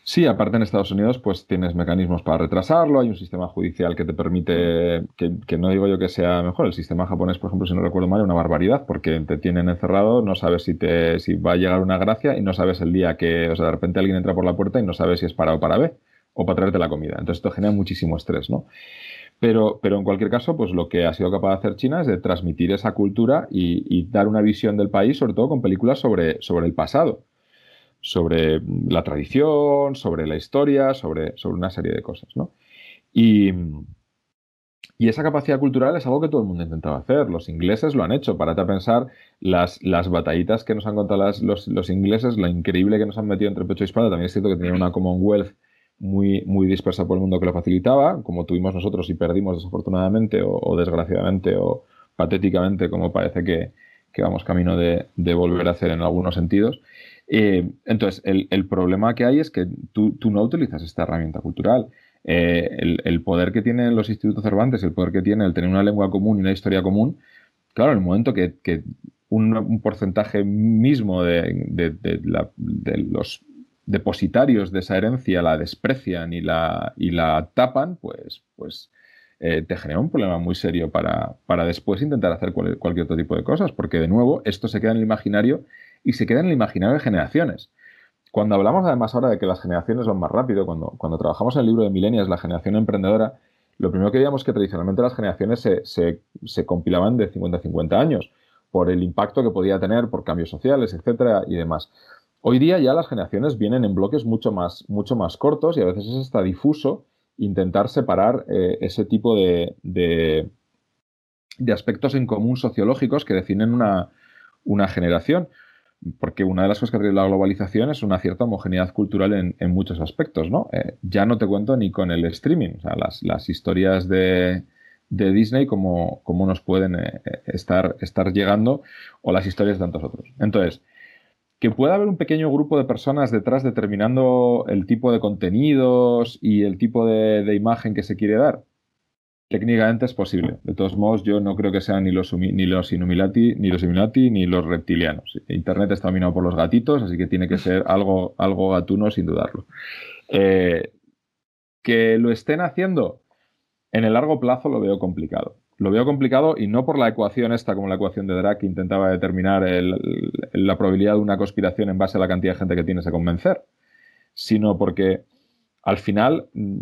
Sí, aparte en Estados Unidos pues tienes mecanismos para retrasarlo, hay un sistema judicial que te permite, que, no digo yo que sea mejor, el sistema japonés, por ejemplo, si no recuerdo mal, es una barbaridad porque te tienen encerrado, no sabes si, te, si va a llegar una gracia y no sabes el día que, o sea, de repente alguien entra por la puerta y no sabes si es para o para B o para traerte la comida. Entonces esto genera muchísimo estrés, ¿no? Pero, pero en cualquier caso, pues lo que ha sido capaz de hacer China es de transmitir esa cultura y, dar una visión del país, sobre todo con películas sobre, sobre el pasado, sobre la tradición, sobre la historia, sobre, sobre una serie de cosas, ¿no? Y, y esa capacidad cultural es algo que todo el mundo ha intentado hacer. Los ingleses lo han hecho. Para a pensar las, las batallitas que nos han contado los, los, ingleses, lo increíble que nos han metido entre pecho y espalda. También es cierto que tenían una Commonwealth muy, muy dispersa por el mundo que lo facilitaba, como tuvimos nosotros y perdimos desafortunadamente o, desgraciadamente o patéticamente, como parece que, vamos camino de, volver a hacer en algunos sentidos. Eh, entonces, el, el, problema que hay es que tú, tú no utilizas esta herramienta cultural. Eh, el, poder que tienen los institutos Cervantes, el poder que tiene el tener una lengua común y una historia común, claro, en el momento que, un, porcentaje mismo de, los depositarios de esa herencia la desprecian y la, y la tapan, pues, pues eh, te genera un problema muy serio para, para después intentar hacer cualquier otro tipo de cosas, porque de nuevo esto se queda en el imaginario y se queda en el imaginario de generaciones. Cuando hablamos además ahora de que las generaciones van más rápido, cuando, cuando trabajamos en el libro de Milenias, la generación emprendedora, lo primero que veíamos es que tradicionalmente las generaciones se, compilaban de 50 a 50 años por el impacto que podía tener, por cambios sociales, etcétera y demás. Hoy día ya las generaciones vienen en bloques mucho más, mucho más cortos y a veces es hasta difuso intentar separar eh, ese tipo de, de, aspectos en común sociológicos que definen una, una generación porque una de las cosas que traído la globalización es una cierta homogeneidad cultural en, muchos aspectos, ¿no? Eh, ya no te cuento ni con el streaming, o sea, las, historias de, Disney, cómo, nos pueden eh, estar, estar llegando, o las historias de tantos otros. Entonces, que pueda haber un pequeño grupo de personas detrás determinando el tipo de contenidos y el tipo de imagen que se quiere dar, Técnicamente es posible. De todos modos, yo no creo que sean ni los, ni ni los ni los reptilianos. Internet está dominado por los gatitos, así que tiene que ser algo, algo gatuno sin dudarlo. Eh, que lo estén haciendo en el largo plazo lo veo complicado. Lo veo complicado y no por la ecuación esta, como la ecuación de Drake, que intentaba determinar la probabilidad de una conspiración en base a la cantidad de gente que tienes que convencer, sino porque al final, mm,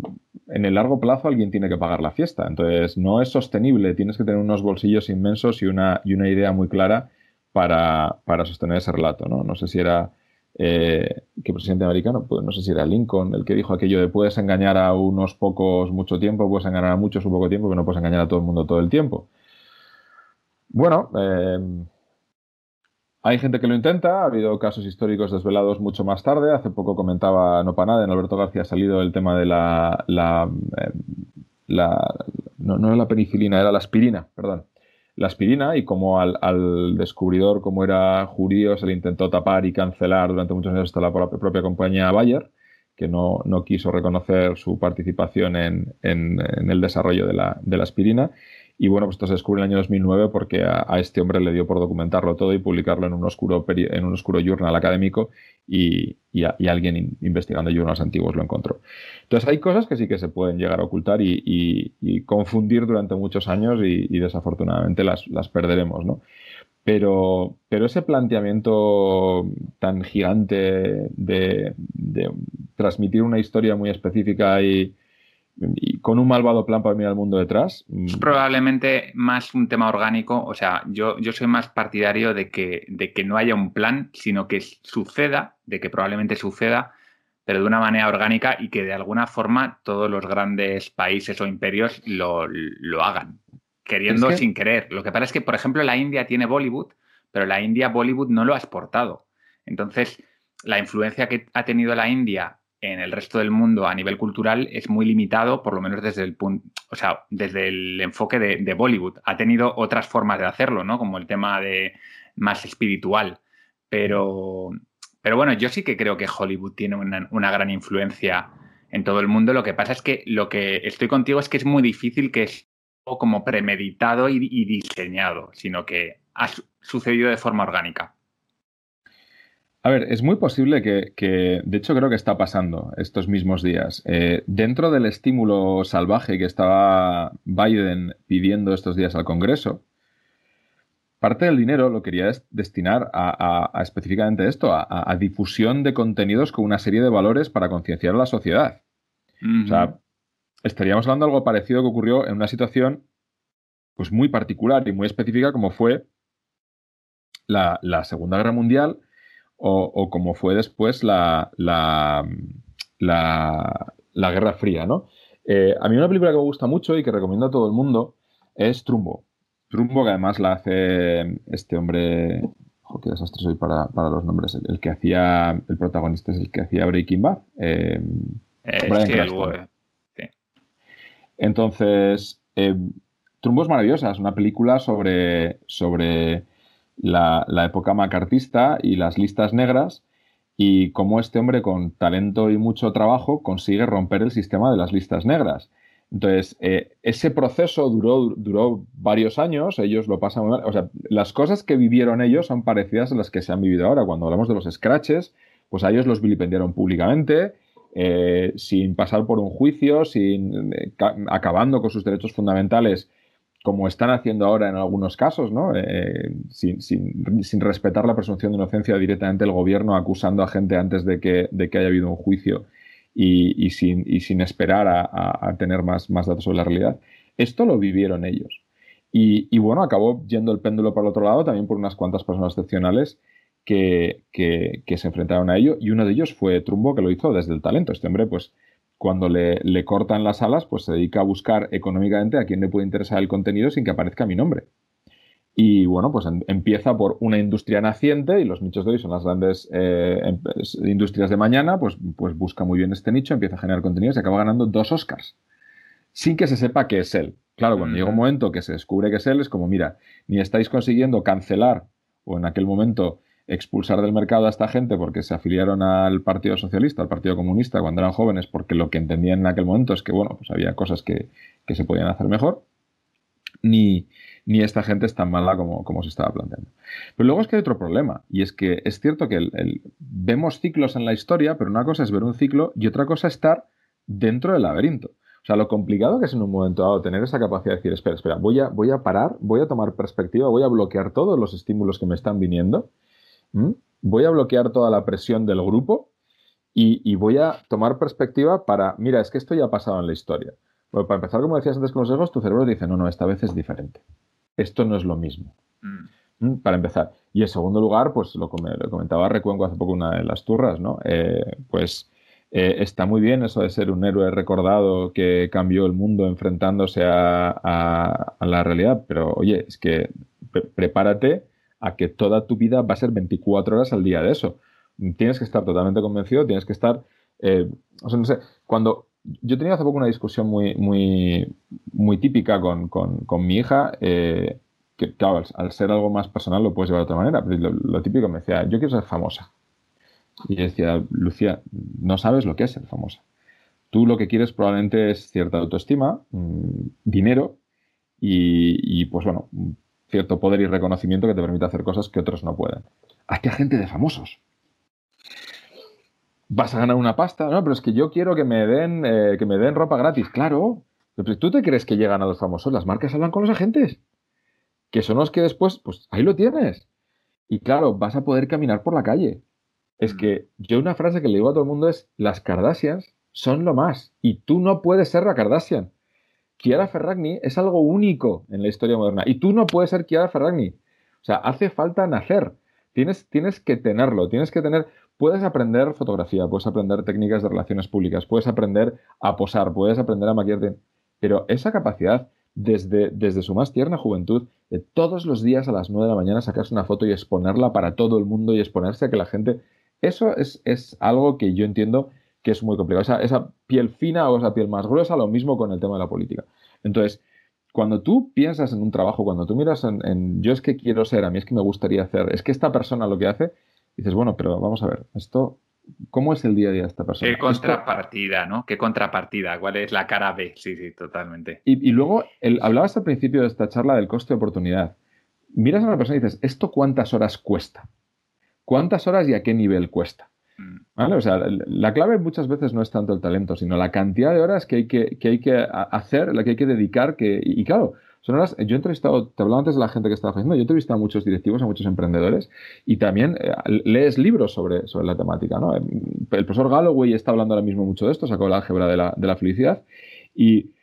en el largo plazo alguien tiene que pagar la fiesta. Entonces, no es sostenible. Tienes que tener unos bolsillos inmensos y una, y una idea muy clara para, sostener ese relato. ¿no? no sé si era... Eh, ¿Qué presidente americano? Pues no sé si era Lincoln el que dijo aquello de puedes engañar a unos pocos mucho tiempo, puedes engañar a muchos un poco tiempo, pero no puedes engañar a todo el mundo todo el tiempo. Bueno, eh, hay gente que lo intenta, ha habido casos históricos desvelados mucho más tarde. Hace poco comentaba No para nada, en Alberto García ha salido el tema de la. la, eh, no, era la penicilina, era la aspirina, perdón. La aspirina, y como al, descubridor, como era judío, se le intentó tapar y cancelar durante muchos años hasta la propia compañía Bayer, que no, quiso reconocer su participación en, el desarrollo de la, de la aspirina. Y bueno, pues esto se descubre en el año 2009 porque a, este hombre le dio por documentarlo todo y publicarlo en un oscuro, en un oscuro journal académico y, alguien investigando journals antiguos lo encontró. Entonces hay cosas que sí que se pueden llegar a ocultar y, confundir durante muchos años y, desafortunadamente las, perderemos, ¿no? Pero, pero ese planteamiento tan gigante de transmitir una historia muy específica y, y con un malvado plan para mirar al mundo detrás. Mm. Es probablemente más un tema orgánico, o sea, yo, yo soy más partidario de que, de que no haya un plan, sino que suceda, de que probablemente suceda, pero de una manera orgánica y que de alguna forma todos los grandes países o imperios lo, hagan, queriendo sin querer. Lo que pasa es que, por ejemplo, la India tiene Bollywood, pero la India Bollywood no lo ha exportado. Entonces, la influencia que ha tenido la India en el resto del mundo a nivel cultural es muy limitado, por lo menos desde el punto, o sea, desde el enfoque de, Bollywood. Ha tenido otras formas de hacerlo, ¿no? Como el tema de más espiritual. Pero, pero bueno, yo sí que creo que Hollywood tiene una, gran influencia en todo el mundo. Lo que pasa es que lo que estoy contigo es que es muy difícil que es como premeditado y, y diseñado, sino que ha sucedido de forma orgánica. A ver, es muy posible que, de hecho creo que está pasando estos mismos días. Eh, dentro del estímulo salvaje que estaba Biden pidiendo estos días al Congreso, parte del dinero lo quería destinar a, específicamente esto, a, difusión de contenidos con una serie de valores para concienciar a la sociedad. O sea, estaríamos hablando de algo parecido que ocurrió en una situación pues muy particular y muy específica como fue la, la Segunda Guerra Mundial o, como fue después la, la, la, Guerra Fría, ¿no? Eh, a mí una película que me gusta mucho y que recomiendo a todo el mundo es Trumbo. Trumbo, que además la hace este hombre. Ojo, qué desastre soy para, los nombres. El, que hacía. El protagonista es el que hacía Breaking Bad. Eh, Brian Entonces, Trumbo es maravillosa. Es una película sobre, sobre la, época macartista y las listas negras y cómo este hombre con talento y mucho trabajo consigue romper el sistema de las listas negras. Entonces, eh, ese proceso duró, duró varios años, ellos lo pasan muy mal. O sea, las cosas que vivieron ellos son parecidas a las que se han vivido ahora. Cuando hablamos de los scratches, pues a ellos los vilipendiaron públicamente, eh, sin pasar por un juicio, sin eh, acabando con sus derechos fundamentales como están haciendo ahora en algunos casos, ¿no? Eh, sin, respetar la presunción de inocencia directamente el gobierno acusando a gente antes de que, de que haya habido un juicio y, sin, sin, esperar a, tener más, más, datos sobre la realidad. Esto lo vivieron ellos. Y, bueno, acabó yendo el péndulo para el otro lado también por unas cuantas personas excepcionales que, que, que se enfrentaron a ello y uno de ellos fue Trumbo que lo hizo desde el talento. Este hombre pues cuando le, cortan las alas, pues se dedica a buscar económicamente a quién le puede interesar el contenido sin que aparezca mi nombre. Y bueno, pues empieza por una industria naciente y los nichos de hoy son las grandes eh, em, industrias de mañana, pues, pues busca muy bien este nicho, empieza a generar contenidos y acaba ganando dos Oscars, sin que se sepa que es él. Claro, cuando llega un momento que se descubre que es él, es como, mira, ni estáis consiguiendo cancelar, o en aquel momento expulsar del mercado a esta gente porque se afiliaron al Partido Socialista, al Partido Comunista cuando eran jóvenes, porque lo que entendían en aquel momento es que, bueno, pues había cosas que, se podían hacer mejor, ni, ni, esta gente es tan mala como, como, se estaba planteando. Pero luego es que hay otro problema, y es que es cierto que vemos ciclos en la historia, pero una cosa es ver un ciclo y otra cosa es estar dentro del laberinto. O sea, lo complicado que es en un momento dado tener esa capacidad de decir, espera, espera, voy a, voy a parar, voy a tomar perspectiva, voy a bloquear todos los estímulos que me están viniendo voy a bloquear toda la presión del grupo y, voy a tomar perspectiva para, mira, es que esto ya ha pasado en la historia. Bueno, para empezar, como decías antes con los egos, tu cerebro dice, no, no, esta vez es diferente. Esto no es lo mismo. Mm. Para empezar. Y en segundo lugar, pues lo, comentaba Recuenco hace poco una de las turras, ¿no? Eh, pues eh, está muy bien eso de ser un héroe recordado que cambió el mundo enfrentándose a, la realidad, pero oye, es que prepárate a que toda tu vida va a ser 24 horas al día de eso. Tienes que estar totalmente convencido, tienes que estar, eh, o sea, no sé, cuando yo tenía hace poco una discusión muy, muy, muy típica con, mi hija, eh, que claro, al, ser algo más personal lo puedes llevar de otra manera, pero lo, típico me decía, yo quiero ser famosa. Y decía, Lucía, no sabes lo que es ser famosa. Tú lo que quieres probablemente es cierta autoestima, mm, dinero y, y, pues bueno, cierto poder y reconocimiento que te permite hacer cosas que otros no pueden. Hazte gente de famosos. Vas a ganar una pasta, no, pero es que yo quiero que me den, eh, que me den ropa gratis. Claro. ¿Tú te crees que llegan a los famosos? Las marcas hablan con los agentes. Que son los que después, pues ahí lo tienes. Y claro, vas a poder caminar por la calle. Es mm. que yo una frase que le digo a todo el mundo es, las Kardashians son lo más. Y tú no puedes ser la Kardashian. Chiara Ferragni es algo único en la historia moderna. Y tú no puedes ser Chiara Ferragni. O sea, hace falta nacer. Tienes, tienes que tenerlo, tienes que tener... Puedes aprender fotografía, puedes aprender técnicas de relaciones públicas, puedes aprender a posar, puedes aprender a maquillarte, pero esa capacidad desde, desde su más tierna juventud, de todos los días a las 9 de la mañana sacarse una foto y exponerla para todo el mundo y exponerse a que la gente... Eso es, es algo que yo entiendo que es muy complicado. Esa, esa piel fina o esa piel más gruesa, lo mismo con el tema de la política. Entonces, cuando tú piensas en un trabajo, cuando tú miras en, yo es que quiero ser, a mí es que me gustaría hacer, es que esta persona lo que hace, dices, bueno, pero vamos a ver, esto, ¿cómo es el día a día de esta persona? ¿Qué contrapartida, no? ¿Qué contrapartida? ¿Cuál es la cara B? Sí, sí, totalmente. Y, luego, el, hablabas al principio de esta charla del coste de oportunidad. Miras a una persona y dices, ¿esto cuántas horas cuesta? ¿Cuántas horas y a qué nivel cuesta? ¿Vale? O sea, la clave muchas veces no es tanto el talento, sino la cantidad de horas que hay que, hay que hacer, la que hay que dedicar. Que, y, claro, son horas. Yo he entrevistado, te hablaba antes de la gente que estaba haciendo, yo he entrevistado a muchos directivos, a muchos emprendedores, y también eh, lees libros sobre, sobre la temática. ¿no? El profesor Galloway está hablando ahora mismo mucho de esto, sacó la álgebra de la, de la felicidad. Y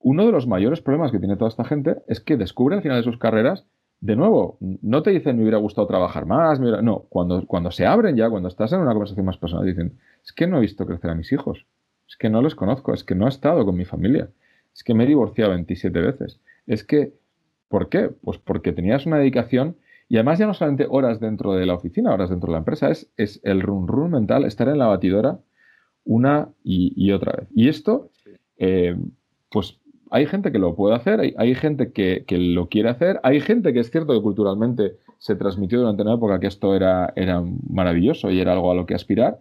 uno de los mayores problemas que tiene toda esta gente es que descubre al final de sus carreras de nuevo, no te dicen me hubiera gustado trabajar más, no, cuando, cuando se abren ya, cuando estás en una conversación más personal, dicen, es que no he visto crecer a mis hijos. es que no los conozco, es que no he estado con mi familia, es que me he divorciado 27 veces, es que, ¿por qué? Pues porque tenías una dedicación y además ya no solamente horas dentro de la oficina, horas dentro de la empresa, es, es el run run mental, estar en la batidora una y, otra vez. Y esto, eh, pues hay gente que lo puede hacer, hay, gente que, lo quiere hacer, hay gente que es cierto que culturalmente se transmitió durante una época que esto era, era maravilloso y era algo a lo que aspirar,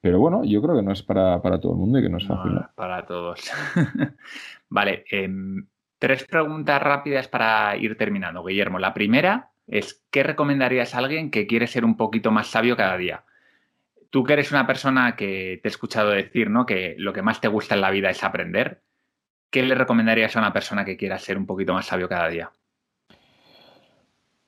pero bueno, yo creo que no es para, todo el mundo y que no es fácil. para todos. vale, em, tres preguntas rápidas para ir terminando, Guillermo. La primera es, ¿qué recomendarías a alguien que quiere ser un poquito más sabio cada día? Tú que eres una persona que te he escuchado decir, ¿no? Que lo que más te gusta en la vida es aprender. ¿Qué le recomendarías a una persona que quiera ser un poquito más sabio cada día?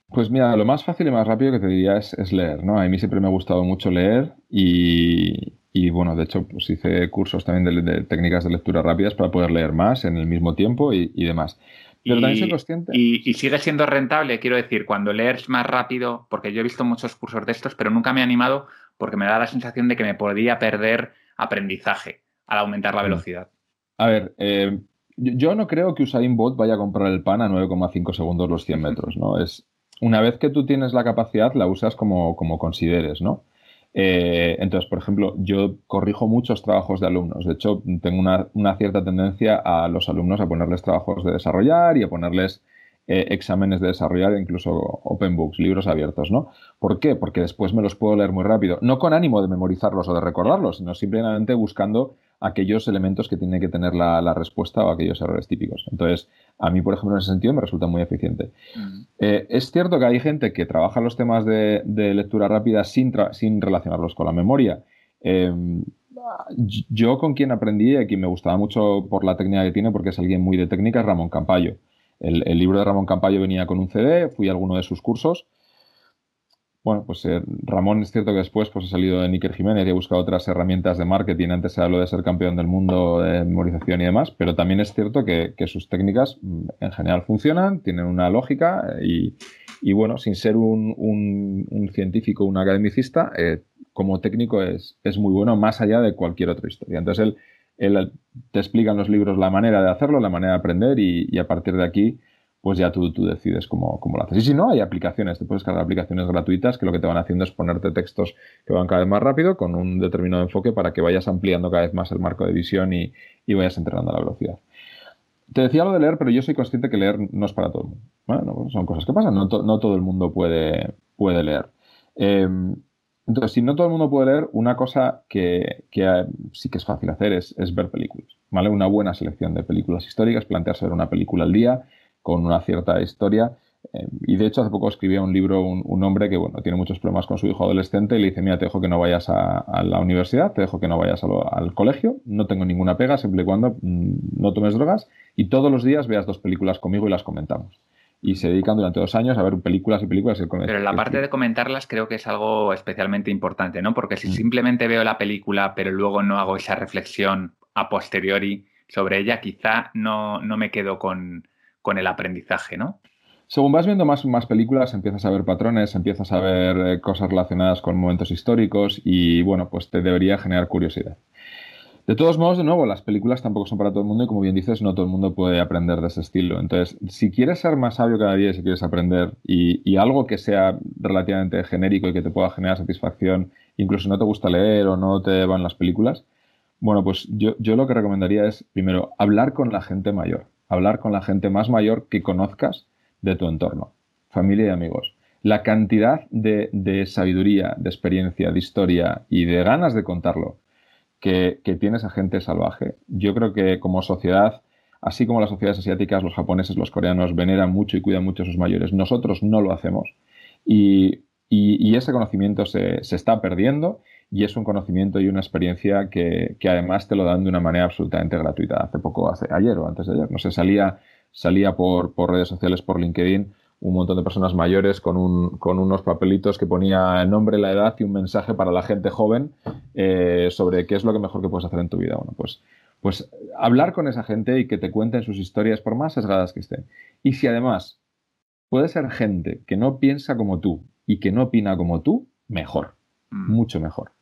Pues mira, lo más fácil y más rápido que te diría es, leer, ¿no? A mí siempre me ha gustado mucho leer y, bueno, de hecho, pues hice cursos también de, técnicas de lectura rápidas para poder leer más en el mismo tiempo y, demás. Pero también soy consciente. Y, y, sigue siendo rentable, quiero decir, cuando lees más rápido, porque yo he visto muchos cursos de estos, pero nunca me he animado porque me da la sensación de que me podría perder aprendizaje al aumentar la velocidad. A ver, eh, yo no creo que Usain Bolt vaya a comprar el pan a 9,5 segundos los 100 metros, ¿no? Es, una vez que tú tienes la capacidad, la usas como, como consideres, ¿no? Eh, entonces, por ejemplo, yo corrijo muchos trabajos de alumnos. De hecho, tengo una, una, cierta tendencia a los alumnos a ponerles trabajos de desarrollar y a ponerles eh, exámenes de desarrollar, incluso open books, libros abiertos, ¿no? ¿Por qué? Porque después me los puedo leer muy rápido, no con ánimo de memorizarlos o de recordarlos, sino simplemente buscando aquellos elementos que tiene que tener la, respuesta o aquellos errores típicos. Entonces, a mí, por ejemplo, en ese sentido me resulta muy eficiente. Eh, es cierto que hay gente que trabaja los temas de, lectura rápida sin, sin, relacionarlos con la memoria. Em, yo con quien aprendí, y quien me gustaba mucho por la técnica que tiene, porque es alguien muy de técnica, es Ramón Campayo. El, libro de Ramón Campayo venía con un CD, fui a alguno de sus cursos. Bueno, pues eh, Ramón es cierto que después pues, ha salido de Níker Jiménez y ha buscado otras herramientas de marketing. Antes se habló de ser campeón del mundo de memorización y demás, pero también es cierto que, sus técnicas mm, en general funcionan, tienen una lógica y, bueno, sin ser un, un, científico, un academicista, eh, como técnico es, es, muy bueno más allá de cualquier otra historia. Entonces él él te explica en los libros la manera de hacerlo, la manera de aprender y, a partir de aquí, pues ya tú, tú decides cómo, lo haces. Y si no, hay aplicaciones, te puedes cargar aplicaciones gratuitas que lo que te van haciendo es ponerte textos que van cada vez más rápido con un determinado enfoque para que vayas ampliando cada vez más el marco de visión y, vayas entrenando la velocidad. Te decía lo de leer, pero yo soy consciente que leer no es para todo el mundo. Bueno, son cosas que pasan, no, no todo el mundo puede, puede leer. Em, entonces, si no todo el mundo puede leer, una cosa que, eh, sí que es fácil hacer es, ver películas. ¿vale? Una buena selección de películas históricas, plantearse ver una película al día con una cierta historia. Eh, y de hecho, hace poco escribía un libro un, hombre que bueno, tiene muchos problemas con su hijo adolescente y le dice, mira, te dejo que no vayas a, la universidad, te dejo que no vayas al colegio, no tengo ninguna pega, siempre y cuando mm, no tomes drogas y todos los días veas dos películas conmigo y las comentamos y se dedican durante dos años a ver películas y películas. Y Pero la parte de comentarlas creo que es algo especialmente importante, ¿no? Porque si mm. simplemente veo la película pero luego no hago esa reflexión a posteriori sobre ella, quizá no, no me quedo con, con, el aprendizaje, ¿no? Según vas viendo más, más películas, empiezas a ver patrones, empiezas a ver eh, cosas relacionadas con momentos históricos y, bueno, pues te debería generar curiosidad. De todos modos, de nuevo, las películas tampoco son para todo el mundo y como bien dices, no todo el mundo puede aprender de ese estilo. Entonces, si quieres ser más sabio cada día, si quieres aprender y, algo que sea relativamente genérico y que te pueda generar satisfacción, incluso no te gusta leer o no te van las películas, bueno, pues yo, lo que recomendaría es, primero, hablar con la gente mayor, hablar con la gente más mayor que conozcas de tu entorno, familia y amigos. La cantidad de, de sabiduría, de experiencia, de historia y de ganas de contarlo que, tiene esa gente salvaje. Yo creo que como sociedad, así como las sociedades asiáticas, los japoneses, los coreanos veneran mucho y cuidan mucho a sus mayores, nosotros no lo hacemos. Y, ese conocimiento se, está perdiendo y es un conocimiento y una experiencia que, además te lo dan de una manera absolutamente gratuita. Hace poco, hace ayer o antes de ayer, no sé, salía, salía por, redes sociales, por LinkedIn, un montón de personas mayores con, con, unos papelitos que ponía el nombre, la edad y un mensaje para la gente joven eh, sobre qué es lo que mejor que puedes hacer en tu vida. Bueno, pues, pues hablar con esa gente y que te cuenten sus historias por más sesgadas que estén. Y si además puede ser gente que no piensa como tú y que no opina como tú, mejor, mm. mucho mejor.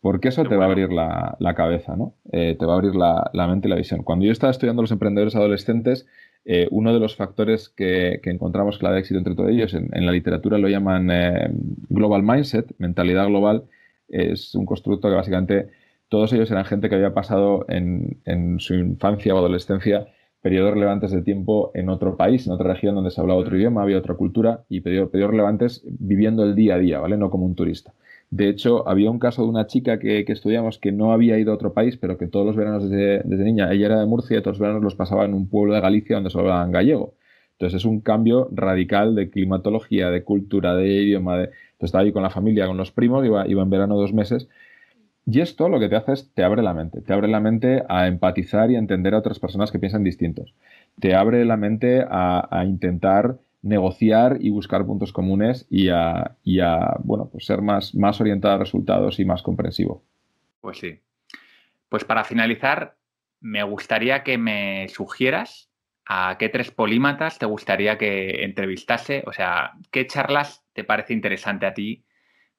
porque eso te va a abrir la, cabeza, ¿no? Eh, te va a abrir la, mente y la visión. Cuando yo estaba estudiando los emprendedores adolescentes, eh, uno de los factores que, encontramos clave de éxito entre todos ellos, en, la literatura lo llaman eh, global mindset, mentalidad global, es un constructo que básicamente todos ellos eran gente que había pasado en, su infancia o adolescencia periodos relevantes de tiempo en otro país, en otra región donde se hablaba otro idioma, había otra cultura y periodos, relevantes viviendo el día a día, ¿vale? No como un turista. De hecho, había un caso de una chica que, estudiamos que no había ido a otro país, pero que todos los veranos desde, niña, ella era de Murcia y todos los veranos los pasaba en un pueblo de Galicia donde solo hablaban gallego. Entonces es un cambio radical de climatología, de cultura, de idioma. De... Entonces estaba ahí con la familia, con los primos, iba, iba en verano dos meses. Y esto lo que te hace es te abre la mente, te abre la mente a empatizar y a entender a otras personas que piensan distintos. Te abre la mente a, a intentar negociar y buscar puntos comunes y a, bueno, pues ser más, más orientado a resultados y más comprensivo. Pues sí. Pues para finalizar, me gustaría que me sugieras a qué tres polímatas te gustaría que entrevistase, o sea, qué charlas te parece interesante a ti.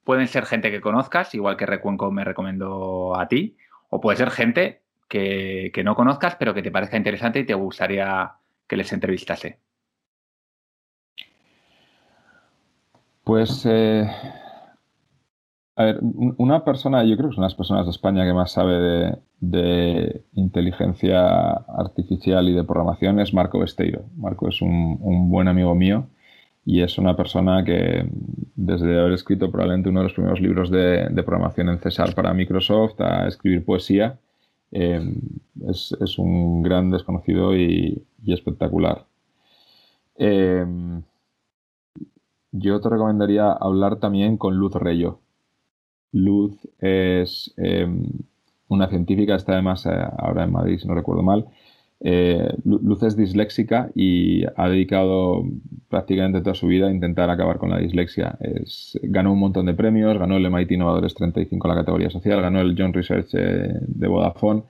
Pueden ser gente que conozcas, igual que Recuenco me recomendó a ti, o puede ser gente que, que no conozcas, pero que te parezca interesante y te gustaría que les entrevistase. Pues, eh, a ver, una persona, yo creo que son las personas de España que más sabe de, inteligencia artificial y de programación es Marco Besteiro. Marco es un, buen amigo mío y es una persona que desde haber escrito probablemente uno de los primeros libros de, programación en César para Microsoft a escribir poesía, eh, es, un gran desconocido y, espectacular. Eh, yo te recomendaría hablar también con Luz Reyo. Luz es em, una científica, está además eh, ahora en Madrid, si no recuerdo mal. Eh, Luz es disléxica y ha dedicado prácticamente toda su vida a intentar acabar con la dislexia. ganó un montón de premios, ganó el MIT Innovadores 35 en la categoría social, ganó el John Research eh, de Vodafone,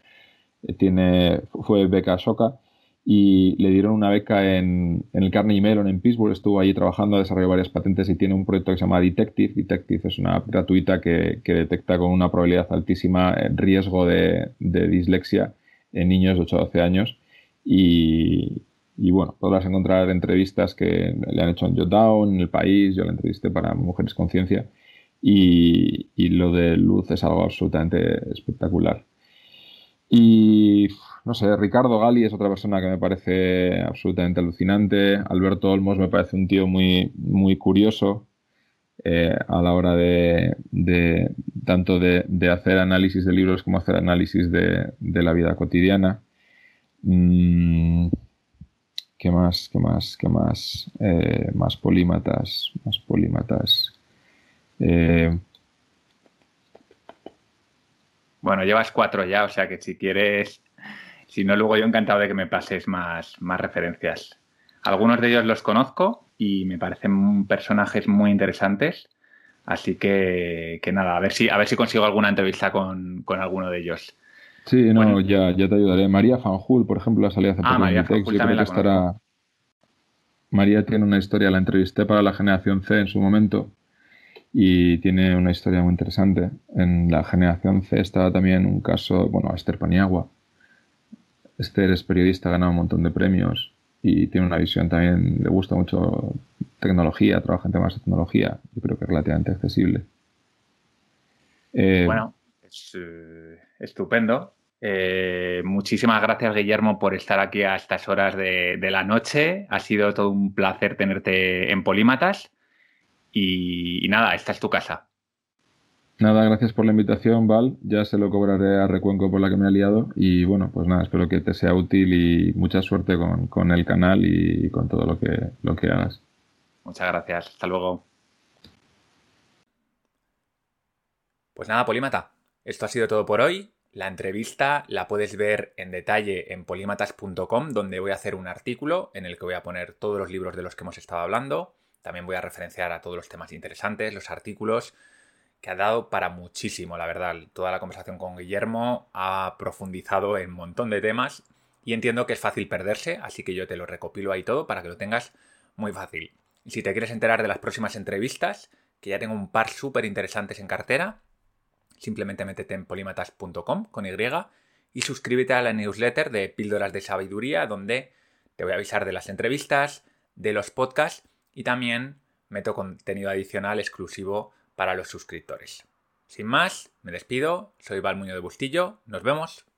tiene, fue beca Soca y le dieron una beca en, el Carnegie Mellon en Pittsburgh, estuvo allí trabajando, ha desarrollado varias patentes y tiene un proyecto que se llama Detective. Detective es una gratuita que, detecta con una probabilidad altísima el riesgo de, dislexia en niños de 8 a 12 años y, bueno, podrás encontrar entrevistas que le han hecho en Jotdown, en El País, yo la entrevisté para Mujeres Conciencia y, y lo de Luz es algo absolutamente espectacular. Y no sé, Ricardo Gali es otra persona que me parece absolutamente alucinante. Alberto Olmos me parece un tío muy, muy curioso eh, a la hora de, tanto de, hacer análisis de libros como hacer análisis de, la vida cotidiana. Mm, ¿Qué más? ¿Qué más? ¿Qué más? Eh, más polímatas. Más polímatas. Eh, bueno, llevas cuatro ya, o sea que si quieres si no, luego yo encantado de que me pases más, más referencias. Algunos de ellos los conozco y me parecen personajes muy interesantes. Así que, nada, a ver si, a ver si consigo alguna entrevista con, alguno de ellos. Sí, no, ya, ya te ayudaré. María Fanjul, por ejemplo, ha salido hace ah, María Fanjul también la estará... María tiene una historia, la entrevisté para la generación C en su momento y tiene una historia muy interesante. En la generación C estaba también un caso, bueno, Esther Paniagua, Esther es periodista, ha ganado un montón de premios y tiene una visión también, le gusta mucho tecnología, trabaja en temas de tecnología, yo creo que es relativamente accesible. Eh, bueno, es eh, estupendo. Eh, muchísimas gracias, Guillermo, por estar aquí a estas horas de, la noche. Ha sido todo un placer tenerte en Polímatas. Y nada, esta es tu casa. Nada, gracias por la invitación, Val. Ya se lo cobraré a Recuenco por la que me ha liado. Y bueno, pues nada, espero que te sea útil y mucha suerte con, el canal y con todo lo que, lo que hagas. Muchas gracias. Hasta luego. Pues nada, Polímata. Esto ha sido todo por hoy. La entrevista la puedes ver en detalle en polímatas.com, donde voy a hacer un artículo en el que voy a poner todos los libros de los que hemos estado hablando. También voy a referenciar a todos los temas interesantes, los artículos que ha dado para muchísimo, la verdad. Toda la conversación con Guillermo ha profundizado en un montón de temas y entiendo que es fácil perderse, así que yo te lo recopilo ahí todo para que lo tengas muy fácil. Y si te quieres enterar de las próximas entrevistas, que ya tengo un par súper interesantes en cartera, simplemente métete en polímatas.com con Y y suscríbete a la newsletter de Píldoras de Sabiduría, donde te voy a avisar de las entrevistas, de los podcasts y también meto contenido adicional exclusivo para los suscriptores. Sin más, me despido, soy Valmuño de Bustillo, nos vemos.